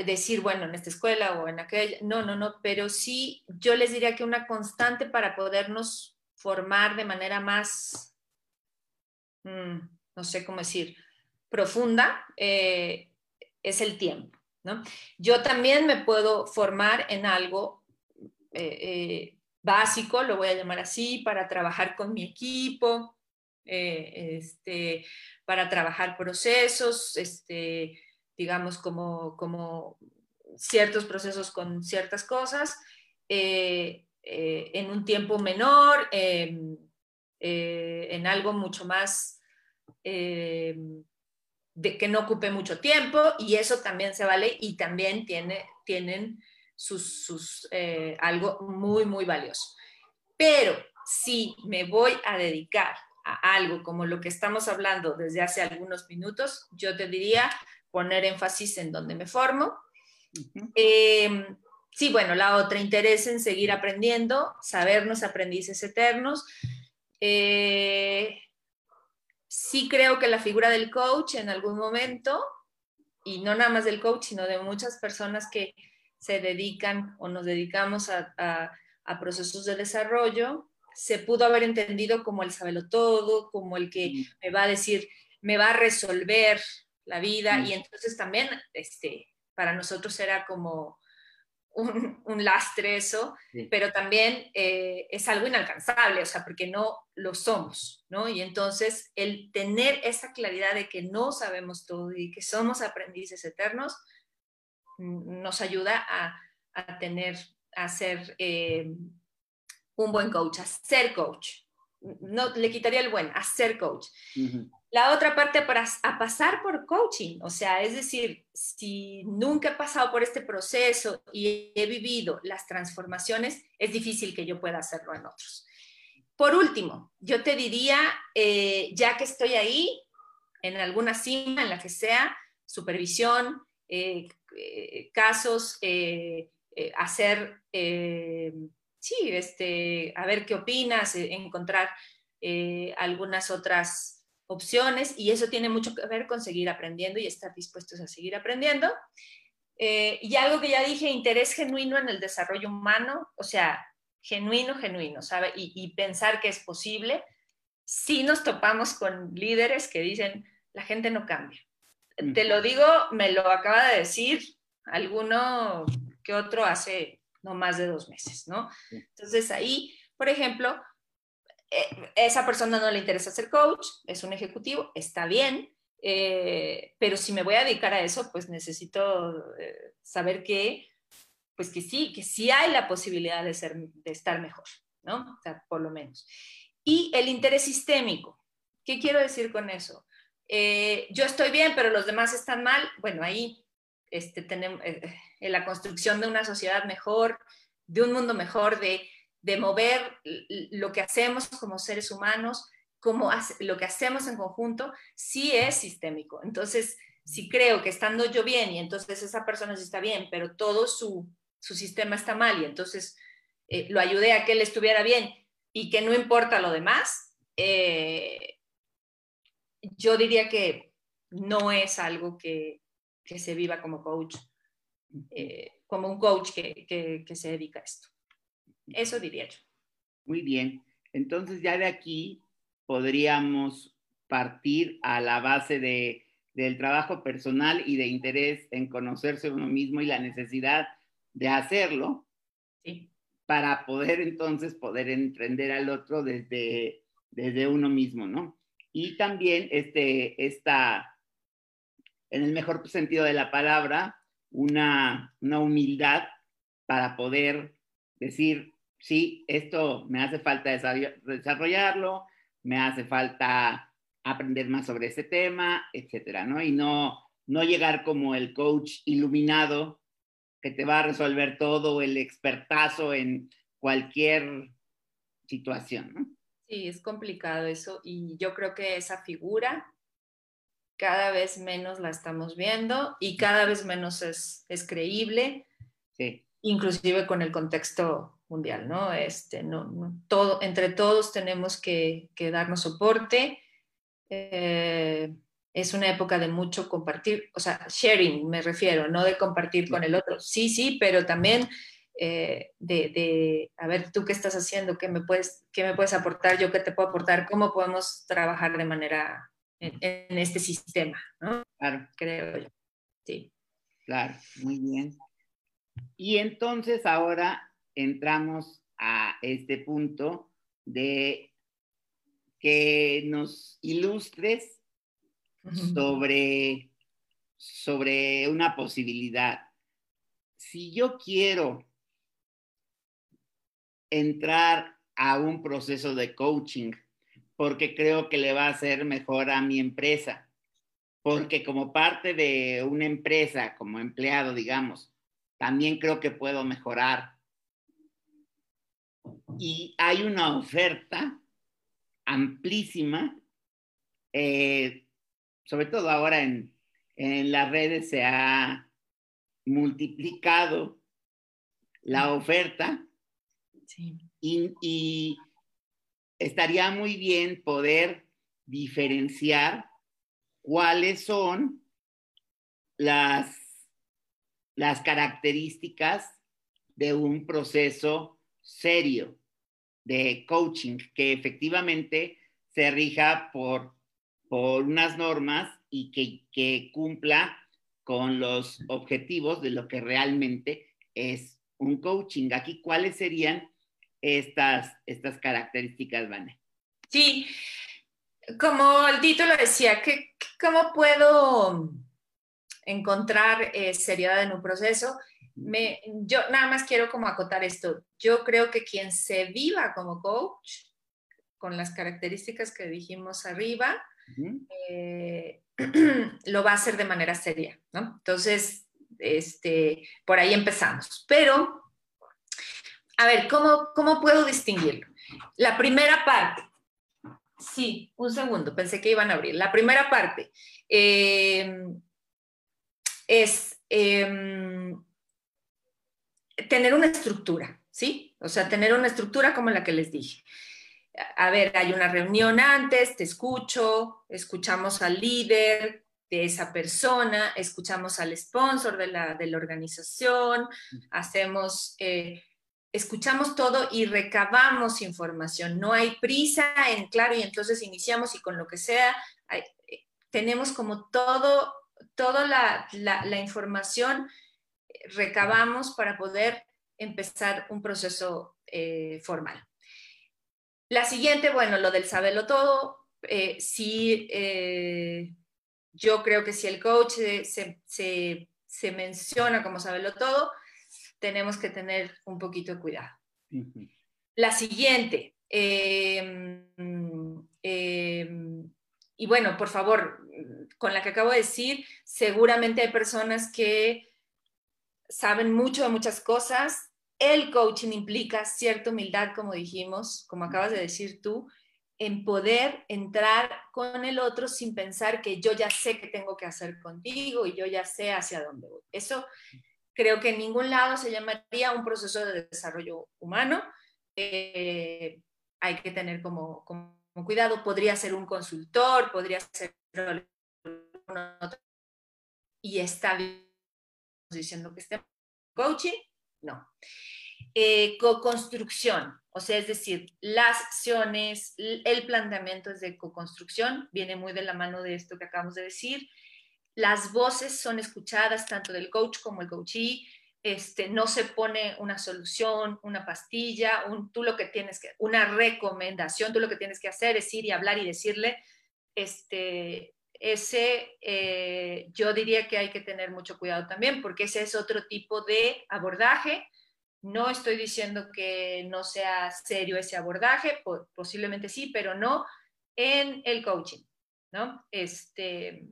decir, bueno, en esta escuela o en aquella, no, no, no, pero sí yo les diría que una constante para podernos formar de manera más, mm, no sé cómo decir, profunda, eh, es el tiempo. ¿no? Yo también me puedo formar en algo eh, eh, básico, lo voy a llamar así, para trabajar con mi equipo, eh, este, para trabajar procesos, este, digamos, como, como ciertos procesos con ciertas cosas, eh, eh, en un tiempo menor, em, en algo mucho más, em, de que no ocupe mucho tiempo y eso también se vale y también tiene, tienen sus, sus algo muy, muy valioso. Pero si me voy a dedicar a algo como lo que estamos hablando desde hace algunos minutos, yo te diría poner énfasis en donde me formo. Em, sí, bueno, la otra, interés en seguir aprendiendo, sabernos aprendices eternos. Eh, sí creo que la figura del coach en algún momento, y no nada más del coach, sino de muchas personas que se dedican o nos dedicamos a, a procesos de desarrollo, se pudo haber entendido como el sabelo todo, como el que mm. me va a decir, me va a resolver la vida, mm. y entonces también este, para nosotros era como un, lastre eso, pero también eh, es algo inalcanzable, o sea, porque no lo somos, ¿no? Y entonces el tener esa claridad de que no sabemos todo y que somos aprendices eternos, nos ayuda a, tener, a ser... Eh, un buen coach, a ser coach. No le quitaría el buen, a ser coach. La otra parte para a pasar por coaching, o sea, es decir, si nunca he pasado por este proceso y he vivido las transformaciones, es difícil que yo pueda hacerlo en otros. Por último, yo te diría, eh, ya que estoy ahí, en alguna cima, en la que sea, supervisión, eh, eh, casos, hacer sí, este, a ver qué opinas, eh, encontrar eh, algunas otras opciones y eso tiene mucho que ver con seguir aprendiendo y estar dispuestos a seguir aprendiendo. Eh, y algo que ya dije, interés genuino en el desarrollo humano, o sea, genuino, genuino, ¿sabe? Y, pensar que es posible. Si nos topamos con líderes que dicen, la gente no cambia. Te lo digo, me lo acaba de decir alguno que otro hace no más de dos meses, ¿no? Entonces ahí, por ejemplo, eh, esa persona no le interesa ser coach, es un ejecutivo, está bien, eh, pero si me voy a dedicar a eso, pues necesito eh, saber que, pues que sí, que sí hay la posibilidad de, ser, de estar mejor, ¿no? O sea, por lo menos. Y el interés sistémico, ¿qué quiero decir con eso? yo estoy bien, pero los demás están mal, bueno, ahí este, tenemos, en la construcción de una sociedad mejor, de un mundo mejor, de, de mover lo que hacemos como seres humanos, como lo que hacemos en conjunto, sí es sistémico. Entonces, si creo que estando yo bien y entonces esa persona sí está bien, pero todo su, su sistema está mal y entonces eh, lo ayudé a que él estuviera bien y que no importa lo demás, eh, yo diría que no es algo que, que se viva como coach eh, como un coach que, se dedica a esto. Eso diría yo. Muy bien. Entonces ya de aquí podríamos partir a la base de, del trabajo personal y de interés en conocerse uno mismo y la necesidad de hacerlo para poder entonces poder emprender al otro desde, desde uno mismo, ¿no? Y también este, esta, en el mejor sentido de la palabra, una, humildad para poder decir, sí, esto me hace falta desarrollarlo, me hace falta aprender más sobre ese tema, etcétera, ¿no? Y no, no llegar como el coach iluminado que te va a resolver todo, el expertazo en cualquier situación, ¿no? Sí, es complicado eso y yo creo que esa figura cada vez menos la estamos viendo y cada vez menos es, es creíble, inclusive con el contexto mundial, ¿no? Este, no, todo, entre todos tenemos que, que darnos soporte. Eh, es una época de mucho compartir, o sea, sharing me refiero, no de compartir con el otro. Sí, sí, pero también eh, de, de, a ver, tú qué estás haciendo, qué me, puedes, qué me puedes aportar, yo qué te puedo aportar, cómo podemos trabajar de manera en, este sistema, ¿no? Claro. Creo yo. Sí. Claro, muy bien. Y entonces ahora entramos a este punto de que nos ilustres sobre, sobre una posibilidad. Si yo quiero entrar a un proceso de coaching porque creo que le va a hacer mejor a mi empresa. porque como parte de una empresa, como empleado, digamos, también creo que puedo mejorar. Y hay una oferta amplísima, eh, sobre todo ahora en, en las redes se ha multiplicado la oferta y, estaría muy bien poder diferenciar cuáles son las, las características de un proceso serio de coaching que efectivamente se rija por, por unas normas y que, que cumpla con los objetivos de lo que realmente es un coaching. Aquí, ¿cuáles serían estas, estas características, Vane? Sí, como el título decía, que, ¿cómo puedo encontrar eh, seriedad en un proceso? Me, yo nada más quiero como acotar esto. Yo creo que quien se viva como coach, con las características que dijimos arriba, eh, lo va a hacer de manera seria, ¿no? Entonces, este, por ahí empezamos. Pero, a ver, ¿cómo, cómo puedo distinguirlo? La primera parte, sí, un segundo, pensé que iban a abrir. La primera parte eh, es em, tener una estructura, ¿sí? O sea, tener una estructura como la que les dije a ver, hay una reunión antes, te escucho, escuchamos al líder de esa persona, escuchamos al sponsor de la, organización, hacemos, eh, escuchamos todo y recabamos información. No hay prisa en claro y entonces iniciamos y con lo que sea, tenemos como todo, toda la, información recabamos para poder empezar un proceso eh, formal. La siguiente, bueno, lo del saberlo todo, eh, sí, eh, yo creo que si el coach se, menciona como saberlo todo, tenemos que tener un poquito de cuidado. La siguiente, em, em, y bueno, por favor, con la que acabo de decir, seguramente hay personas que saben mucho de muchas cosas el coaching implica cierta humildad, como dijimos, como acabas de decir tú, en poder entrar con el otro sin pensar que yo ya sé qué tengo que hacer contigo y yo ya sé hacia dónde voy. Eso creo que en ningún lado se llamaría un proceso de desarrollo humano. Eh, hay que tener como, cuidado. Podría ser un consultor, podría ser y está diciendo que esté coaching, no. Eh, co-construcción, o sea, es decir, las acciones, el planteamiento es de co-construcción, viene muy de la mano de esto que acabamos de decir. Las voces son escuchadas tanto del coach como el coachee. Este, no se pone una solución, una pastilla, un, tú lo que tienes que, una recomendación, tú lo que tienes que hacer es ir y hablar y decirle, este, ese eh, yo diría que hay que tener mucho cuidado también porque ese es otro tipo de abordaje. No estoy diciendo que no sea serio ese abordaje, posiblemente sí, pero no en el coaching, ¿no? Este,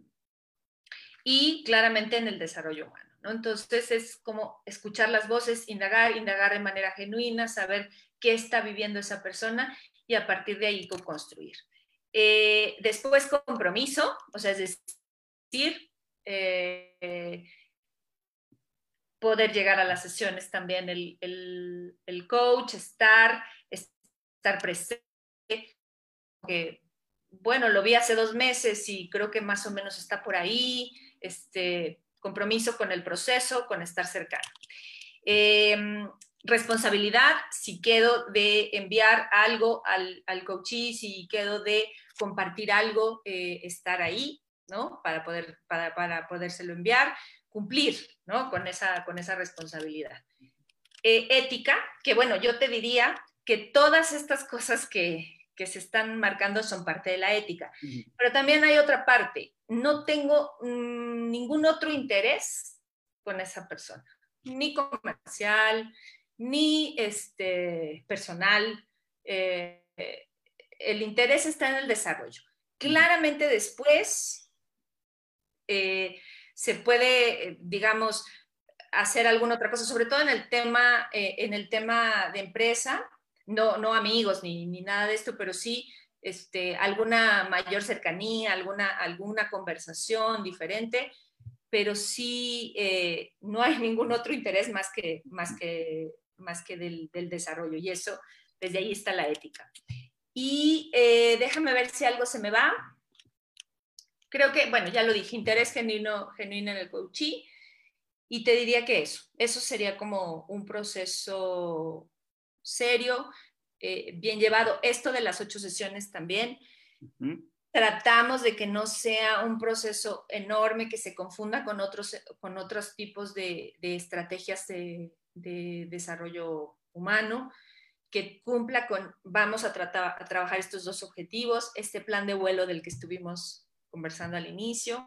y claramente en el desarrollo humano, ¿no? Entonces es como escuchar las voces, indagar, indagar de manera genuina, saber qué está viviendo esa persona y a partir de ahí construir. Eh, después compromiso, o sea, es decir, eh, poder llegar a las sesiones también el, el, coach, estar, estar presente. Bueno, lo vi hace dos meses y creo que más o menos está por ahí, este compromiso con el proceso, con estar cercano. Em, responsabilidad, si quedo de enviar algo al, al coachee, si quedo de compartir algo, eh, estar ahí, ¿no? Para, poder, para, para podérselo enviar, cumplir, ¿no? Con esa, con esa responsabilidad. Eh, ética, que bueno, yo te diría que todas estas cosas que, que se están marcando son parte de la ética, pero también hay otra parte, no tengo mm, ningún otro interés con esa persona, ni comercial, ni este, personal. Eh, el interés está en el desarrollo. Claramente después eh, se puede, digamos, hacer alguna otra cosa, sobre todo en el tema, eh, en el tema de empresa, no, no amigos ni, ni, nada de esto, pero sí este, alguna mayor cercanía, alguna, alguna conversación diferente, pero sí eh, no hay ningún otro interés más que, más que, más que del, del desarrollo y eso, desde ahí está la ética. Y eh, déjame ver si algo se me va. Creo que, bueno, ya lo dije, interés genuino, genuino en el coaching. Y te diría que eso, eso sería como un proceso serio, eh, bien llevado. Esto de las ocho sesiones también. Tratamos de que no sea un proceso enorme que se confunda con otros, con otros tipos de, de estrategias de, de, desarrollo humano, que cumpla con, vamos a, tratar, a trabajar estos dos objetivos, este plan de vuelo del que estuvimos conversando al inicio.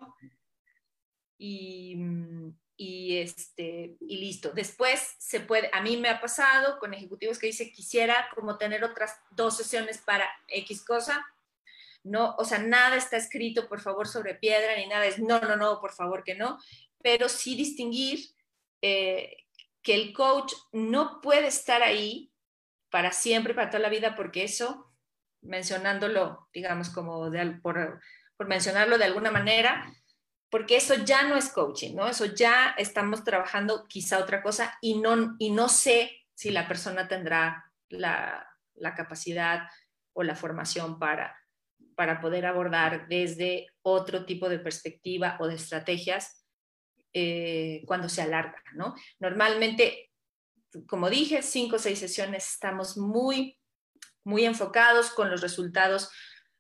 Y, mm, y, este, y listo. Después se puede, a mí me ha pasado con ejecutivos que dice quisiera como tener otras dos sesiones para X cosa. No, o sea, nada está escrito, por favor, sobre piedra ni nada. Es no, no, no, por favor que no. Pero sí distinguir eh, que el coach no puede estar ahí para siempre, para toda la vida, porque eso, mencionándolo, digamos, como de, por, por mencionarlo de alguna manera, porque eso ya no es coaching, ¿no? Eso ya estamos trabajando quizá otra cosa y no, y no sé si la persona tendrá la, la capacidad o la formación para, para poder abordar desde otro tipo de perspectiva o de estrategias eh, cuando se alarga, ¿no? Normalmente, como dije, cinco o seis sesiones estamos muy, muy enfocados con los resultados,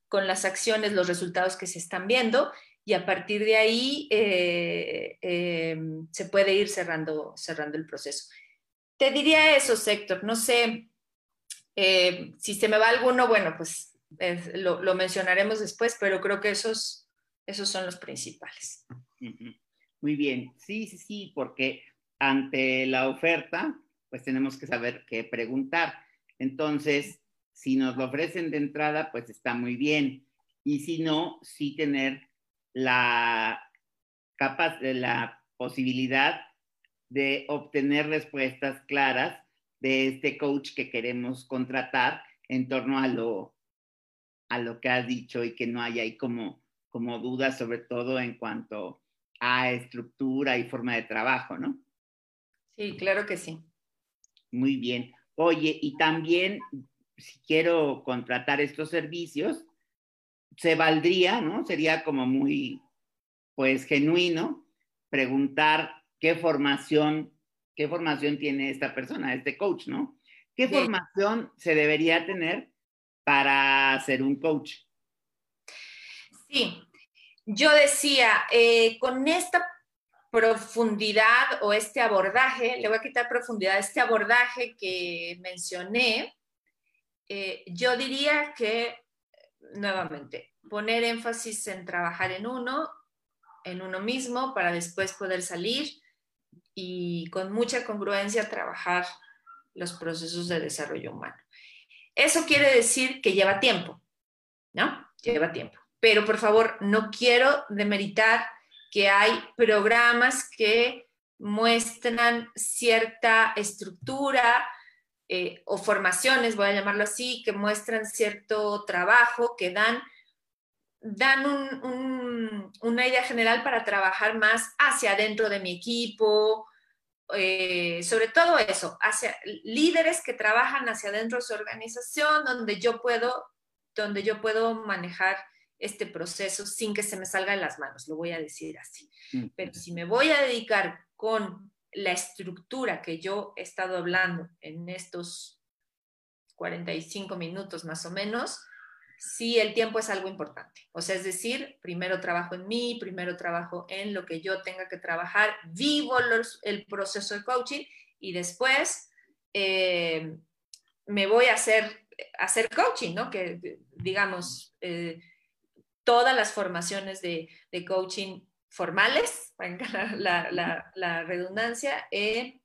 con las acciones, los resultados que se están viendo y a partir de ahí eh, eh, se puede ir cerrando, cerrando el proceso. Te diría eso, Sector, no sé eh, si se me va alguno, bueno, pues lo, lo, mencionaremos después, pero creo que esos, esos son los principales. Muy bien, sí, sí, sí, porque ante la oferta, pues tenemos que saber qué preguntar. Entonces, si nos lo ofrecen de entrada, pues está muy bien. Y si no, sí tener la, capaz, la posibilidad de obtener respuestas claras de este coach que queremos contratar en torno a lo, a lo que has dicho y que no haya ahí como, como dudas, sobre todo en cuanto a estructura y forma de trabajo, ¿no? Sí, claro que sí. Muy bien. Oye, y también si quiero contratar estos servicios, se valdría, ¿no? Sería como muy, pues, genuino preguntar qué formación, qué formación tiene esta persona, este coach, ¿no? ¿Qué formación se debería tener para ser un coach? Sí, yo decía, eh, con esta profundidad o este abordaje, le voy a quitar profundidad, este abordaje que mencioné, eh, yo diría que nuevamente, poner énfasis en trabajar en uno, en uno mismo, para después poder salir y con mucha congruencia trabajar los procesos de desarrollo humano. Eso quiere decir que lleva tiempo, ¿no? Lleva tiempo. Pero por favor, no quiero demeritar que hay programas que muestran cierta estructura, eh, o formaciones, voy a llamarlo así, que muestran cierto trabajo, que dan, dan una idea general para trabajar más hacia adentro de mi equipo, eh, sobre todo eso, hacia líderes que trabajan hacia adentro de su organización, donde yo puedo, donde yo puedo manejar este proceso sin que se me salga de las manos, lo voy a decir así. Pero si me voy a dedicar con la estructura que yo he estado hablando en estos 45 minutos más o menos, sí el tiempo es algo importante. O sea, es decir, primero trabajo en mí, primero trabajo en lo que yo tenga que trabajar, vivo el proceso de coaching y después eh, me voy a hacer, hacer coaching, ¿no? Que digamos, eh, todas las formaciones de, de coaching formales, la, la, la redundancia, eh,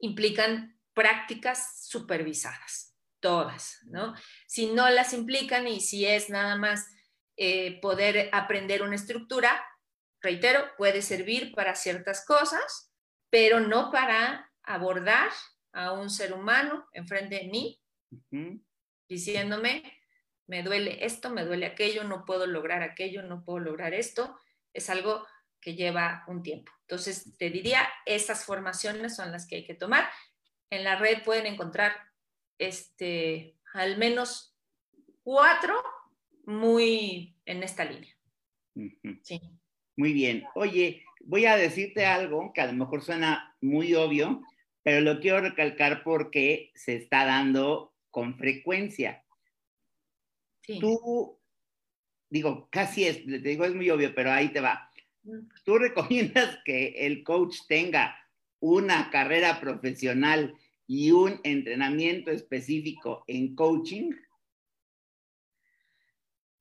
implican prácticas supervisadas, todas, ¿no? Si no las implican y si es nada más eh, poder aprender una estructura, reitero, puede servir para ciertas cosas, pero no para abordar a un ser humano enfrente de mí, diciéndome, me duele esto, me duele aquello, no puedo lograr aquello, no puedo lograr esto. Es algo que lleva un tiempo. Entonces, te diría, esas formaciones son las que hay que tomar. En la red pueden encontrar este, al menos cuatro muy en esta línea. Sí. Muy bien. Oye, voy a decirte algo que a lo mejor suena muy obvio, pero lo quiero recalcar porque se está dando con frecuencia. Tú, digo, casi es, te digo, es muy obvio, pero ahí te va. ¿Tú recomiendas que el coach tenga una carrera profesional y un entrenamiento específico en coaching?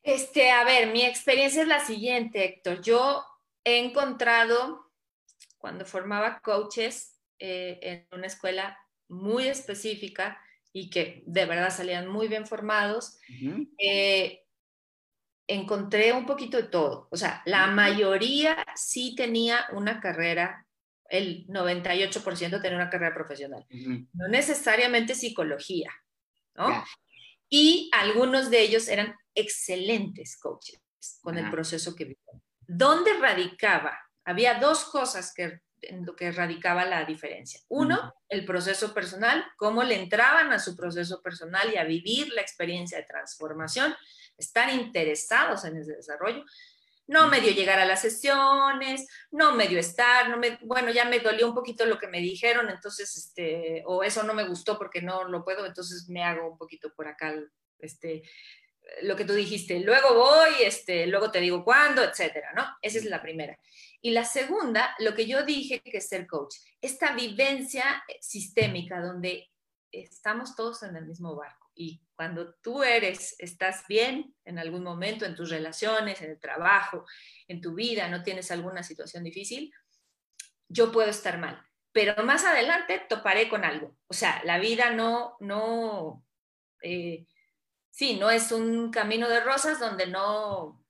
Este, a ver, mi experiencia es la siguiente, Héctor. Yo he encontrado, cuando formaba coaches eh, en una escuela muy específica y que de verdad salían muy bien formados, eh, encontré un poquito de todo. O sea, la mayoría sí tenía una carrera, el 98% tenía una carrera profesional, no necesariamente psicología, ¿no? Y algunos de ellos eran excelentes coaches con el proceso que vivieron. ¿Dónde radicaba? Había dos cosas que, en lo que radicaba la diferencia. Uno, el proceso personal, cómo le entraban a su proceso personal y a vivir la experiencia de transformación, estar interesados en ese desarrollo. No medio llegar a las sesiones, no medio estar, no me, bueno, ya me dolió un poquito lo que me dijeron, entonces, este, o eso no me gustó porque no lo puedo, entonces me hago un poquito por acá, este, lo que tú dijiste, luego voy, este, luego te digo cuándo, etcétera, ¿no? Esa es la primera. Y la segunda, lo que yo dije que es ser coach, esta vivencia sistémica donde estamos todos en el mismo barco y cuando tú eres, estás bien en algún momento en tus relaciones, en el trabajo, en tu vida, no tienes alguna situación difícil, yo puedo estar mal, pero más adelante toparé con algo. O sea, la vida no, no, eh, sí, no es un camino de rosas donde no,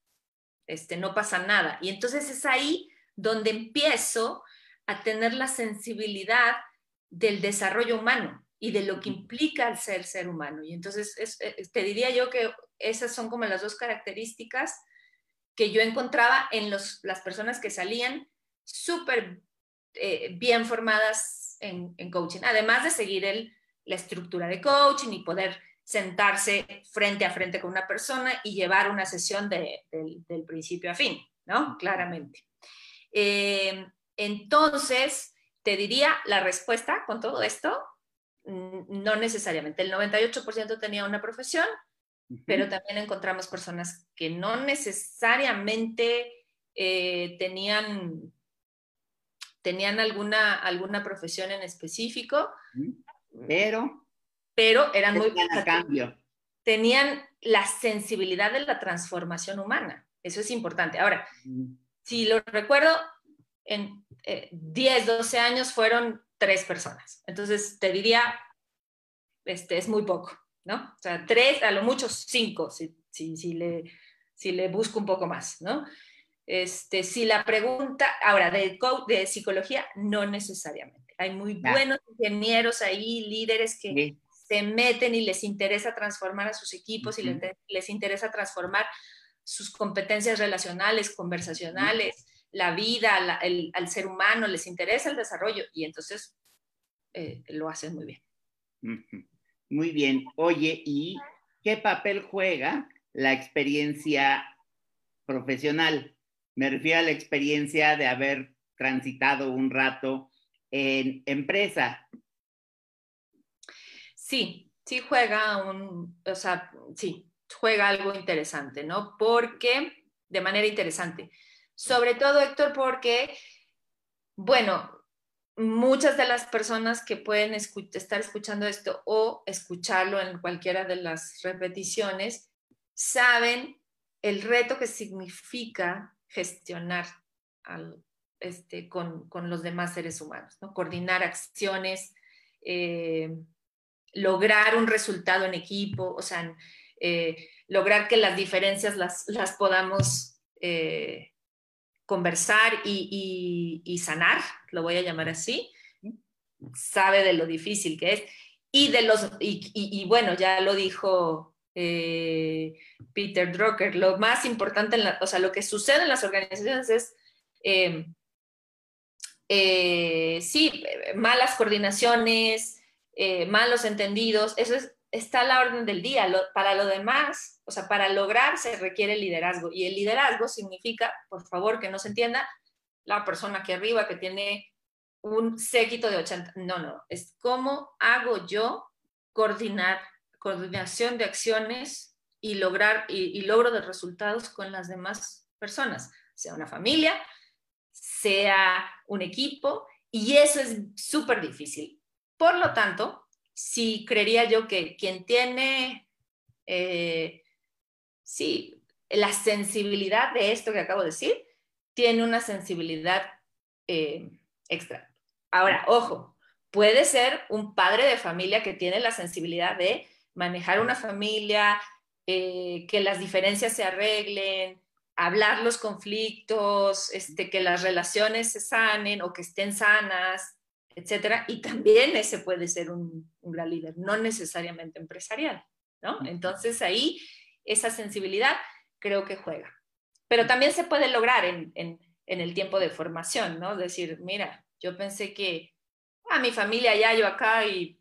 este, no pasa nada. Y entonces es ahí donde empiezo a tener la sensibilidad del desarrollo humano y de lo que implica el ser ser humano. Y entonces eh, te diría yo que esas son como las dos características que yo encontraba en los, las personas que salían súper eh, bien formadas en, coaching, además de seguir el, la estructura de coaching y poder sentarse frente a frente con una persona y llevar una sesión de, del principio a fin, ¿no? Claramente. Eh, entonces, te diría la respuesta con todo esto, no necesariamente. El 98% tenía una profesión, pero también encontramos personas que no necesariamente eh, tenían, tenían alguna, alguna profesión en específico. Pero pero eran muy... A cambio. Tenían la sensibilidad de la transformación humana. Eso es importante. Ahora, si lo recuerdo, en 10, eh, 12 años fueron tres personas. Entonces, te diría, este, es muy poco, ¿no? O sea, tres, a lo mucho cinco, si, si, si, le, si le busco un poco más, ¿no? Este, si la pregunta, ahora, de, de psicología, no necesariamente. Hay muy buenos ingenieros ahí, líderes que se meten y les interesa transformar a sus equipos y les, interesa transformar sus competencias relacionales, conversacionales, la vida, al ser humano, les interesa el desarrollo y entonces eh, lo hacen muy bien. Muy bien. Oye, ¿y qué papel juega la experiencia profesional? Me refiero a la experiencia de haber transitado un rato en empresa. Sí, sí juega un, o sea, sí, juega algo interesante, ¿no? Porque, de manera interesante. Sobre todo, Héctor, porque, bueno, muchas de las personas que pueden estar escuchando esto o escucharlo en cualquiera de las repeticiones, saben el reto que significa gestionar este, con, los demás seres humanos, ¿no? coordinar acciones, eh, lograr un resultado en equipo, o sea, eh, lograr que las diferencias las, podamos eh, conversar y, sanar, lo voy a llamar así, sabe de lo difícil que es. Y de los, y, bueno, ya lo dijo eh, Peter Drucker, lo más importante, o sea, lo que sucede en las organizaciones es, em, eh, sí, malas coordinaciones, eh, malos entendidos, eso es, está la orden del día. para lo demás, o sea, para lograr se requiere liderazgo. Y el liderazgo significa, por favor, que no se entienda, la persona que arriba que tiene un séquito de 80. No, no, es cómo hago yo coordinar, coordinación de acciones y lograr y, logro de resultados con las demás personas, sea una familia, sea un equipo, y eso es súper difícil. Por lo tanto, sí creería yo que quien tiene, eh, sí, la sensibilidad de esto que acabo de decir, tiene una sensibilidad eh, extra. Ahora, ojo, puede ser un padre de familia que tiene la sensibilidad de manejar una familia, eh, que las diferencias se arreglen, hablar los conflictos, este, que las relaciones se sanen o que estén sanas, etcétera. Y también ese puede ser un, gran líder, no necesariamente empresarial, ¿no? Entonces ahí esa sensibilidad creo que juega. Pero también se puede lograr en, en, en el tiempo de formación, ¿no? Decir, mira, yo pensé que a ah, mi familia ya, yo acá y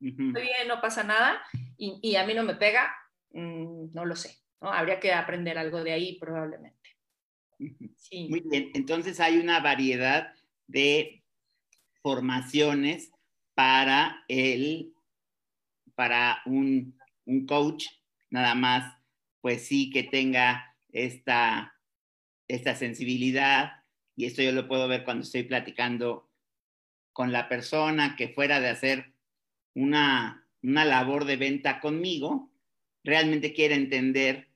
mm, estoy bien, no pasa nada, y, y a mí no me pega, mm, no lo sé, ¿no? Habría que aprender algo de ahí probablemente. Sí. Muy bien, entonces hay una variedad de formaciones para el, para un, un coach, nada más, pues sí que tenga esta, esta sensibilidad, y esto yo lo puedo ver cuando estoy platicando con la persona que fuera de hacer una, una labor de venta conmigo, realmente quiere entender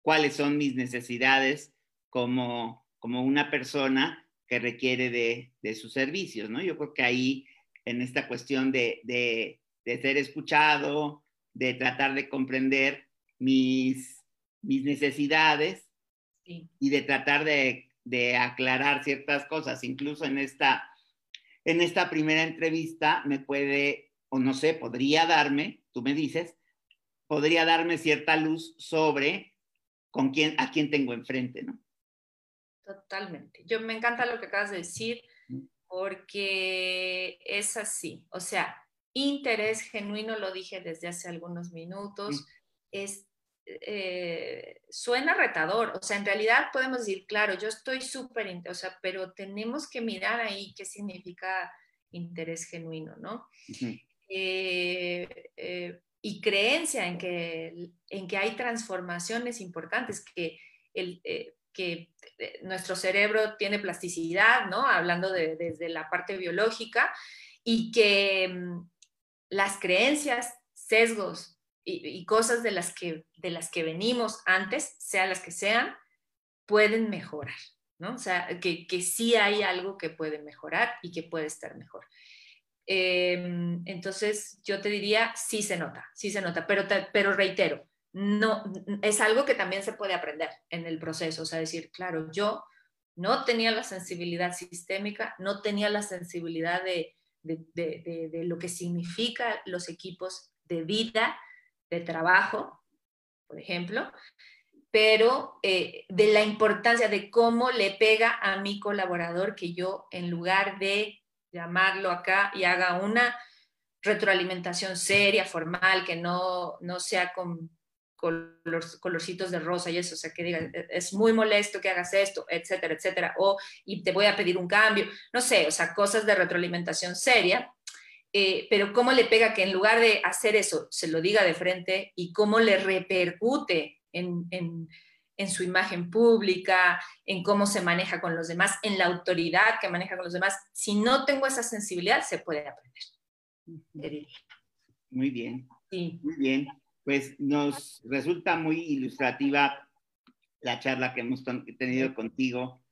cuáles son mis necesidades como, como una persona que requiere de, de, sus servicios, ¿no? Yo creo que ahí, en esta cuestión de, de, de ser escuchado, de tratar de comprender mis, mis necesidades y de tratar de, aclarar ciertas cosas, incluso en esta, en esta primera entrevista me puede, o no sé, podría darme, tú me dices, podría darme cierta luz sobre con quién, a quién tengo enfrente, ¿no? Totalmente. Yo me encanta lo que acabas de decir porque es así. O sea, interés genuino, lo dije desde hace algunos minutos, es, eh, suena retador. O sea, en realidad podemos decir, claro, yo estoy súper, o sea, pero tenemos que mirar ahí qué significa interés genuino, ¿no? Eh, eh, y creencia en que, en que hay transformaciones importantes, que el, que eh, nuestro cerebro tiene plasticidad, ¿no? Hablando de, desde la parte biológica, y que mm, las creencias, sesgos y, cosas de las, que, de las que venimos antes, sean las que sean, pueden mejorar, ¿no? O sea, que, que sí hay algo que puede mejorar y que puede estar mejor. Em, entonces, yo te diría, sí se nota, sí se nota, pero, pero reitero, no, es algo que también se puede aprender en el proceso, o sea, decir, claro, yo no tenía la sensibilidad sistémica, no tenía la sensibilidad de, lo que significa los equipos de vida, de trabajo, por ejemplo, pero eh, de la importancia de cómo le pega a mi colaborador que yo, en lugar de llamarlo acá y haga una retroalimentación seria, formal, que no, no sea con color, colorcitos de rosa y eso, o sea, que digan, e, es muy molesto que hagas esto, etcétera, etcétera, o y te voy a pedir un cambio, no sé, o sea, cosas de retroalimentación seria, eh, pero cómo le pega que en lugar de hacer eso, se lo diga de frente y cómo le repercute en, en, en su imagen pública, en cómo se maneja con los demás, en la autoridad que maneja con los demás. Si no tengo esa sensibilidad, se puede aprender. Muy bien. Sí. Muy bien pues nos resulta muy ilustrativa la charla que hemos tenido contigo,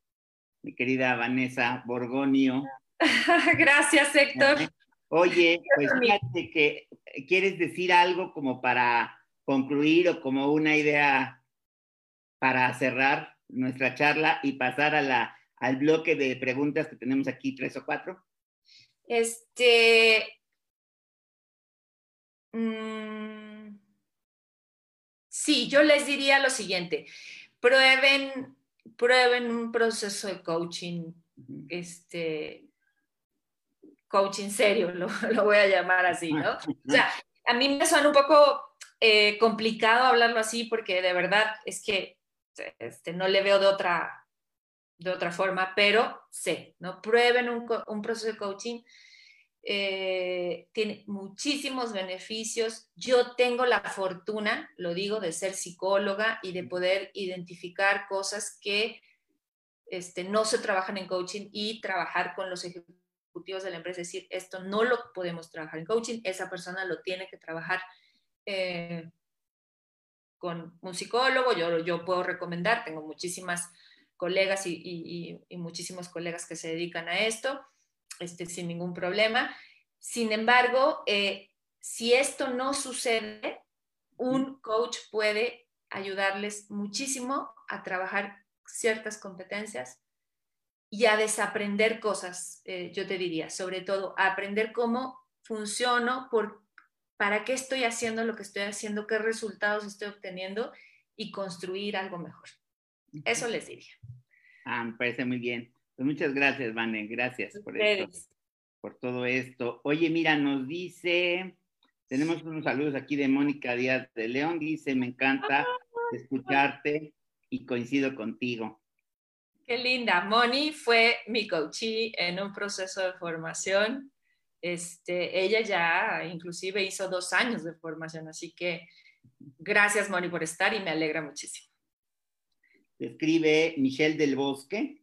mi querida Vanessa Borgonio. Gracias, Héctor. Oye, pues fíjate que quieres decir algo como para concluir o como una idea para cerrar. nuestra charla y pasar a la, al bloque de preguntas que tenemos aquí, tres o cuatro? Este. Mm, sí, yo les diría lo siguiente: prueben, prueben un proceso de coaching, este, coaching serio, lo, lo voy a llamar así, ¿no? O sea, a mí me suena un poco eh, complicado hablarlo así porque de verdad es que este, no le veo de otra, de otra forma, pero sé, ¿no? Prueben un, un proceso de coaching. Eh, tiene muchísimos beneficios. Yo tengo la fortuna, lo digo, de ser psicóloga y de poder identificar cosas que este, no se trabajan en coaching y trabajar con los ejecutivos de la empresa, es decir, esto no lo podemos trabajar en coaching, esa persona lo tiene que trabajar eh, con un psicólogo, yo, yo puedo recomendar, tengo muchísimas colegas y, muchísimos colegas que se dedican a esto, este, sin ningún problema. Sin embargo, eh, si esto no sucede, un coach puede ayudarles muchísimo a trabajar ciertas competencias y a desaprender cosas, eh, yo te diría, sobre todo a aprender cómo funciono, por para qué estoy haciendo lo que estoy haciendo, qué resultados estoy obteniendo y construir algo mejor. Eso les diría. Ah, me parece muy bien. Pues muchas gracias, Vane. Gracias por, por todo esto. Oye, mira, nos dice, tenemos unos saludos aquí de Mónica Díaz de León. Dice, me encanta ah. escucharte y coincido contigo. Qué linda. Moni fue mi coachee en un proceso de formación este, ella ya inclusive hizo dos años de formación, así que gracias Moni por estar y me alegra muchísimo. Escribe Michelle del Bosque.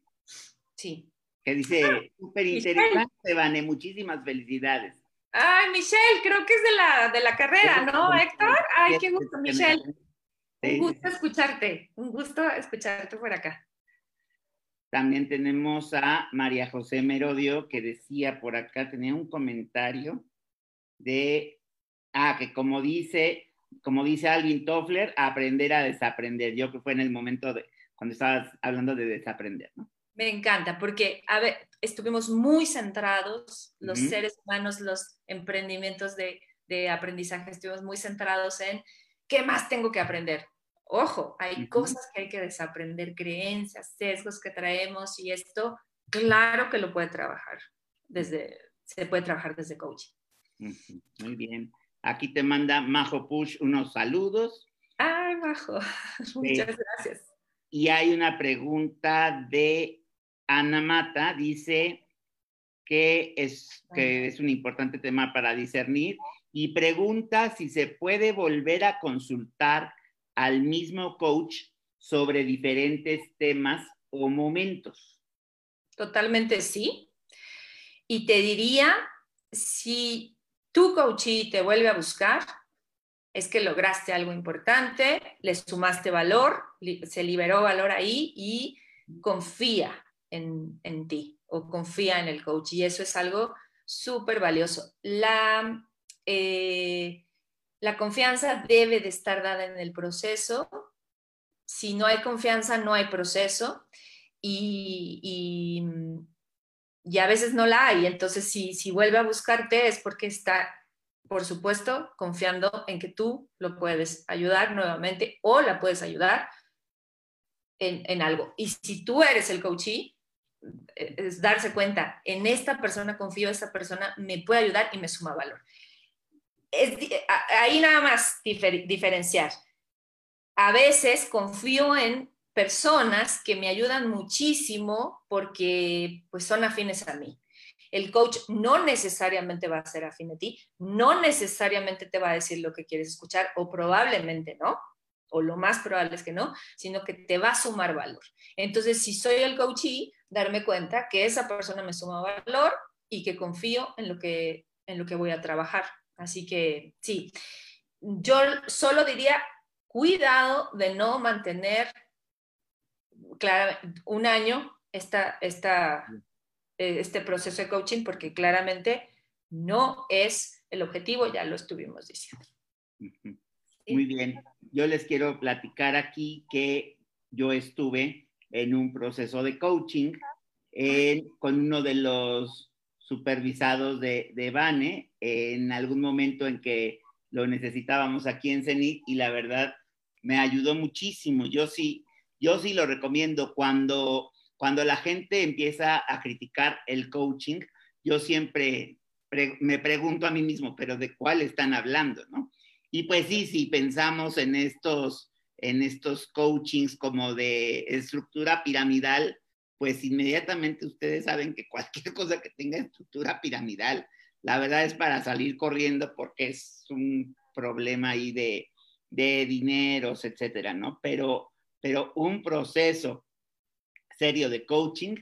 Sí. Que dice, ah, súper interesante, Vane, muchísimas felicidades. Ay, Michelle, creo que es de la, de la carrera, ¿no, Héctor? Ay, qué gusto, Michelle. Un gusto escucharte, un gusto escucharte por acá. También tenemos a María José Merodio, que decía por acá, tenía un comentario de, ah, que como dice, como dice Alvin Toffler, aprender a desaprender. Yo que fue en el momento de, cuando estabas hablando de desaprender, ¿no? Me encanta, porque, a ver, estuvimos muy centrados, los seres humanos, los emprendimientos de, de aprendizaje, estuvimos muy centrados en qué más tengo que aprender, Ojo, hay cosas que hay que desaprender, creencias, sesgos que traemos y esto, claro que lo puede trabajar desde, se puede trabajar desde coaching. Muy bien. Aquí te manda Majo Push unos saludos. Ay, Majo, muchas gracias. Y hay una pregunta de Ana Mata, dice que es, que es un importante tema para discernir y pregunta si se puede volver a consultar al mismo coach sobre diferentes temas o momentos. Totalmente sí. Y te diría, si tu coachee te vuelve a buscar, es que lograste algo importante, le sumaste valor, se liberó valor ahí y confía en, ti o confía en el coach. Y eso es algo súper valioso. La, eh, la confianza debe de estar dada en el proceso. Si no hay confianza, no hay proceso. Y, y, a veces no la hay. Entonces, si, si vuelve a buscarte es porque está, por supuesto, confiando en que tú lo puedes ayudar nuevamente o la puedes ayudar en, en algo. Y si tú eres el coachee, es darse cuenta, en esta persona confío, esta persona me puede ayudar y me suma valor ahí nada más diferenciar. A veces confío en personas que me ayudan muchísimo porque pues son afines a mí. El coach no necesariamente va a ser afín a ti, no necesariamente te va a decir lo que quieres escuchar o probablemente no, o lo más probable es que no, sino que te va a sumar valor. Entonces, si soy el coachee, darme cuenta que esa persona me suma valor y que confío en lo que, en lo que voy a trabajar. Así que sí, yo solo diría, cuidado de no mantener un año esta, esta, eh, este proceso de coaching porque claramente no es el objetivo, ya lo estuvimos diciendo. Muy bien, yo les quiero platicar aquí que yo estuve en un proceso de coaching con uno de los supervisados de, de Bane en algún momento en que lo necesitábamos aquí en CENIT y la verdad me ayudó muchísimo. Yo sí, yo sí lo recomiendo cuando, cuando la gente empieza a criticar el coaching, yo siempre me pregunto a mí mismo, pero ¿de cuál están hablando? ¿no? Y pues sí, si pensamos en estos, en estos coachings como de estructura piramidal, pues inmediatamente ustedes saben que cualquier cosa que tenga estructura piramidal, la verdad es para salir corriendo porque es un problema ahí de, de dineros, etcétera, ¿no? Pero, pero un proceso serio de coaching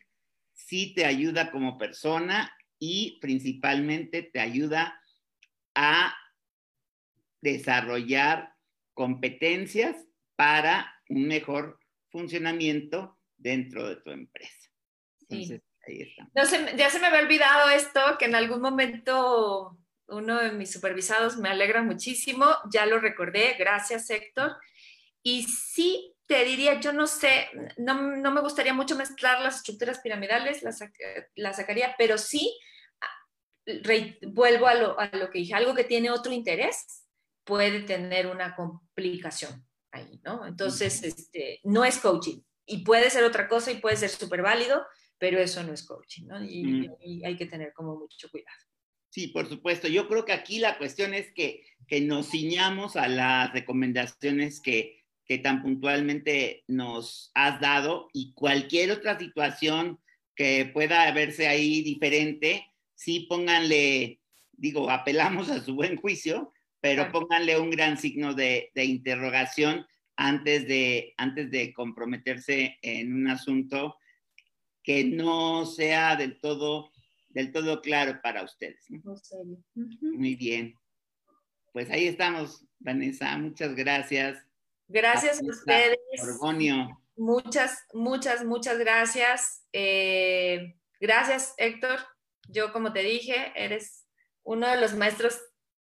sí te ayuda como persona y principalmente te ayuda a desarrollar competencias para un mejor funcionamiento dentro de tu empresa. Entonces, ahí está. ya se me había olvidado esto, que en algún momento uno de mis supervisados me alegra muchísimo, ya lo recordé, gracias Héctor. Y sí te diría, yo no sé, no, no me gustaría mucho mezclar las estructuras piramidales, las, la sacaría, pero sí vuelvo a lo, a lo que dije, algo que tiene otro interés puede tener una complicación ahí, ¿no? Entonces, este, no es coaching y puede ser otra cosa y puede ser súper válido, pero eso no es coaching, ¿no? Y, y, hay que tener como mucho cuidado. Sí, por supuesto. Yo creo que aquí la cuestión es que, que nos ciñamos a las recomendaciones que, que tan puntualmente nos has dado y cualquier otra situación que pueda verse ahí diferente, sí pónganle, digo, apelamos a su buen juicio, pero pónganle un gran signo de, de interrogación antes de, antes de comprometerse en un asunto que no sea del todo, del todo claro para ustedes. Muy bien. Pues ahí estamos, Vanessa. Muchas gracias. Gracias a ustedes. Muchas, muchas, muchas gracias. Eh, gracias, Héctor. Yo, como te dije, eres uno de los maestros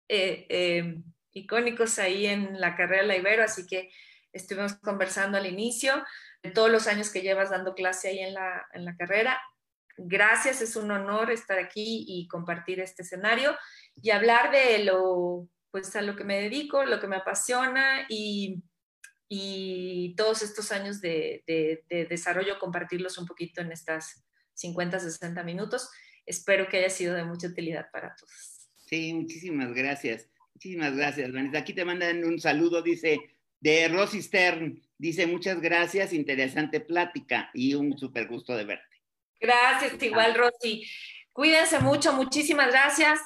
eh, eh, icónicos ahí en la carrera de la Ibero, así que estuvimos conversando al inicio de todos los años que llevas dando clase ahí en la, en la carrera. Gracias, es un honor estar aquí y compartir este escenario y hablar de lo, pues a lo que me dedico, lo que me apasiona y, y todos estos años de, de, de desarrollo, compartirlos un poquito en estas 50, 60 minutos espero que haya sido de mucha utilidad para todos. Sí, muchísimas gracias. Muchísimas gracias, Vanessa. Aquí te mandan un saludo, dice, de Rosy Stern. Dice, muchas gracias, interesante plática y un súper gusto de verte. Gracias, igual, Rosy. Cuídense mucho, muchísimas gracias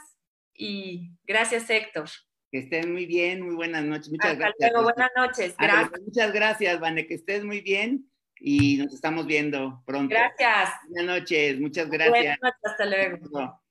y gracias, Héctor. Que estén muy bien, muy buenas noches. Muchas Hasta gracias. Luego, buenas noches. Gracias. muchas gracias, Vane, que estés muy bien y nos estamos viendo pronto. Gracias. Buenas noches, muchas gracias. Buenas noches, hasta luego.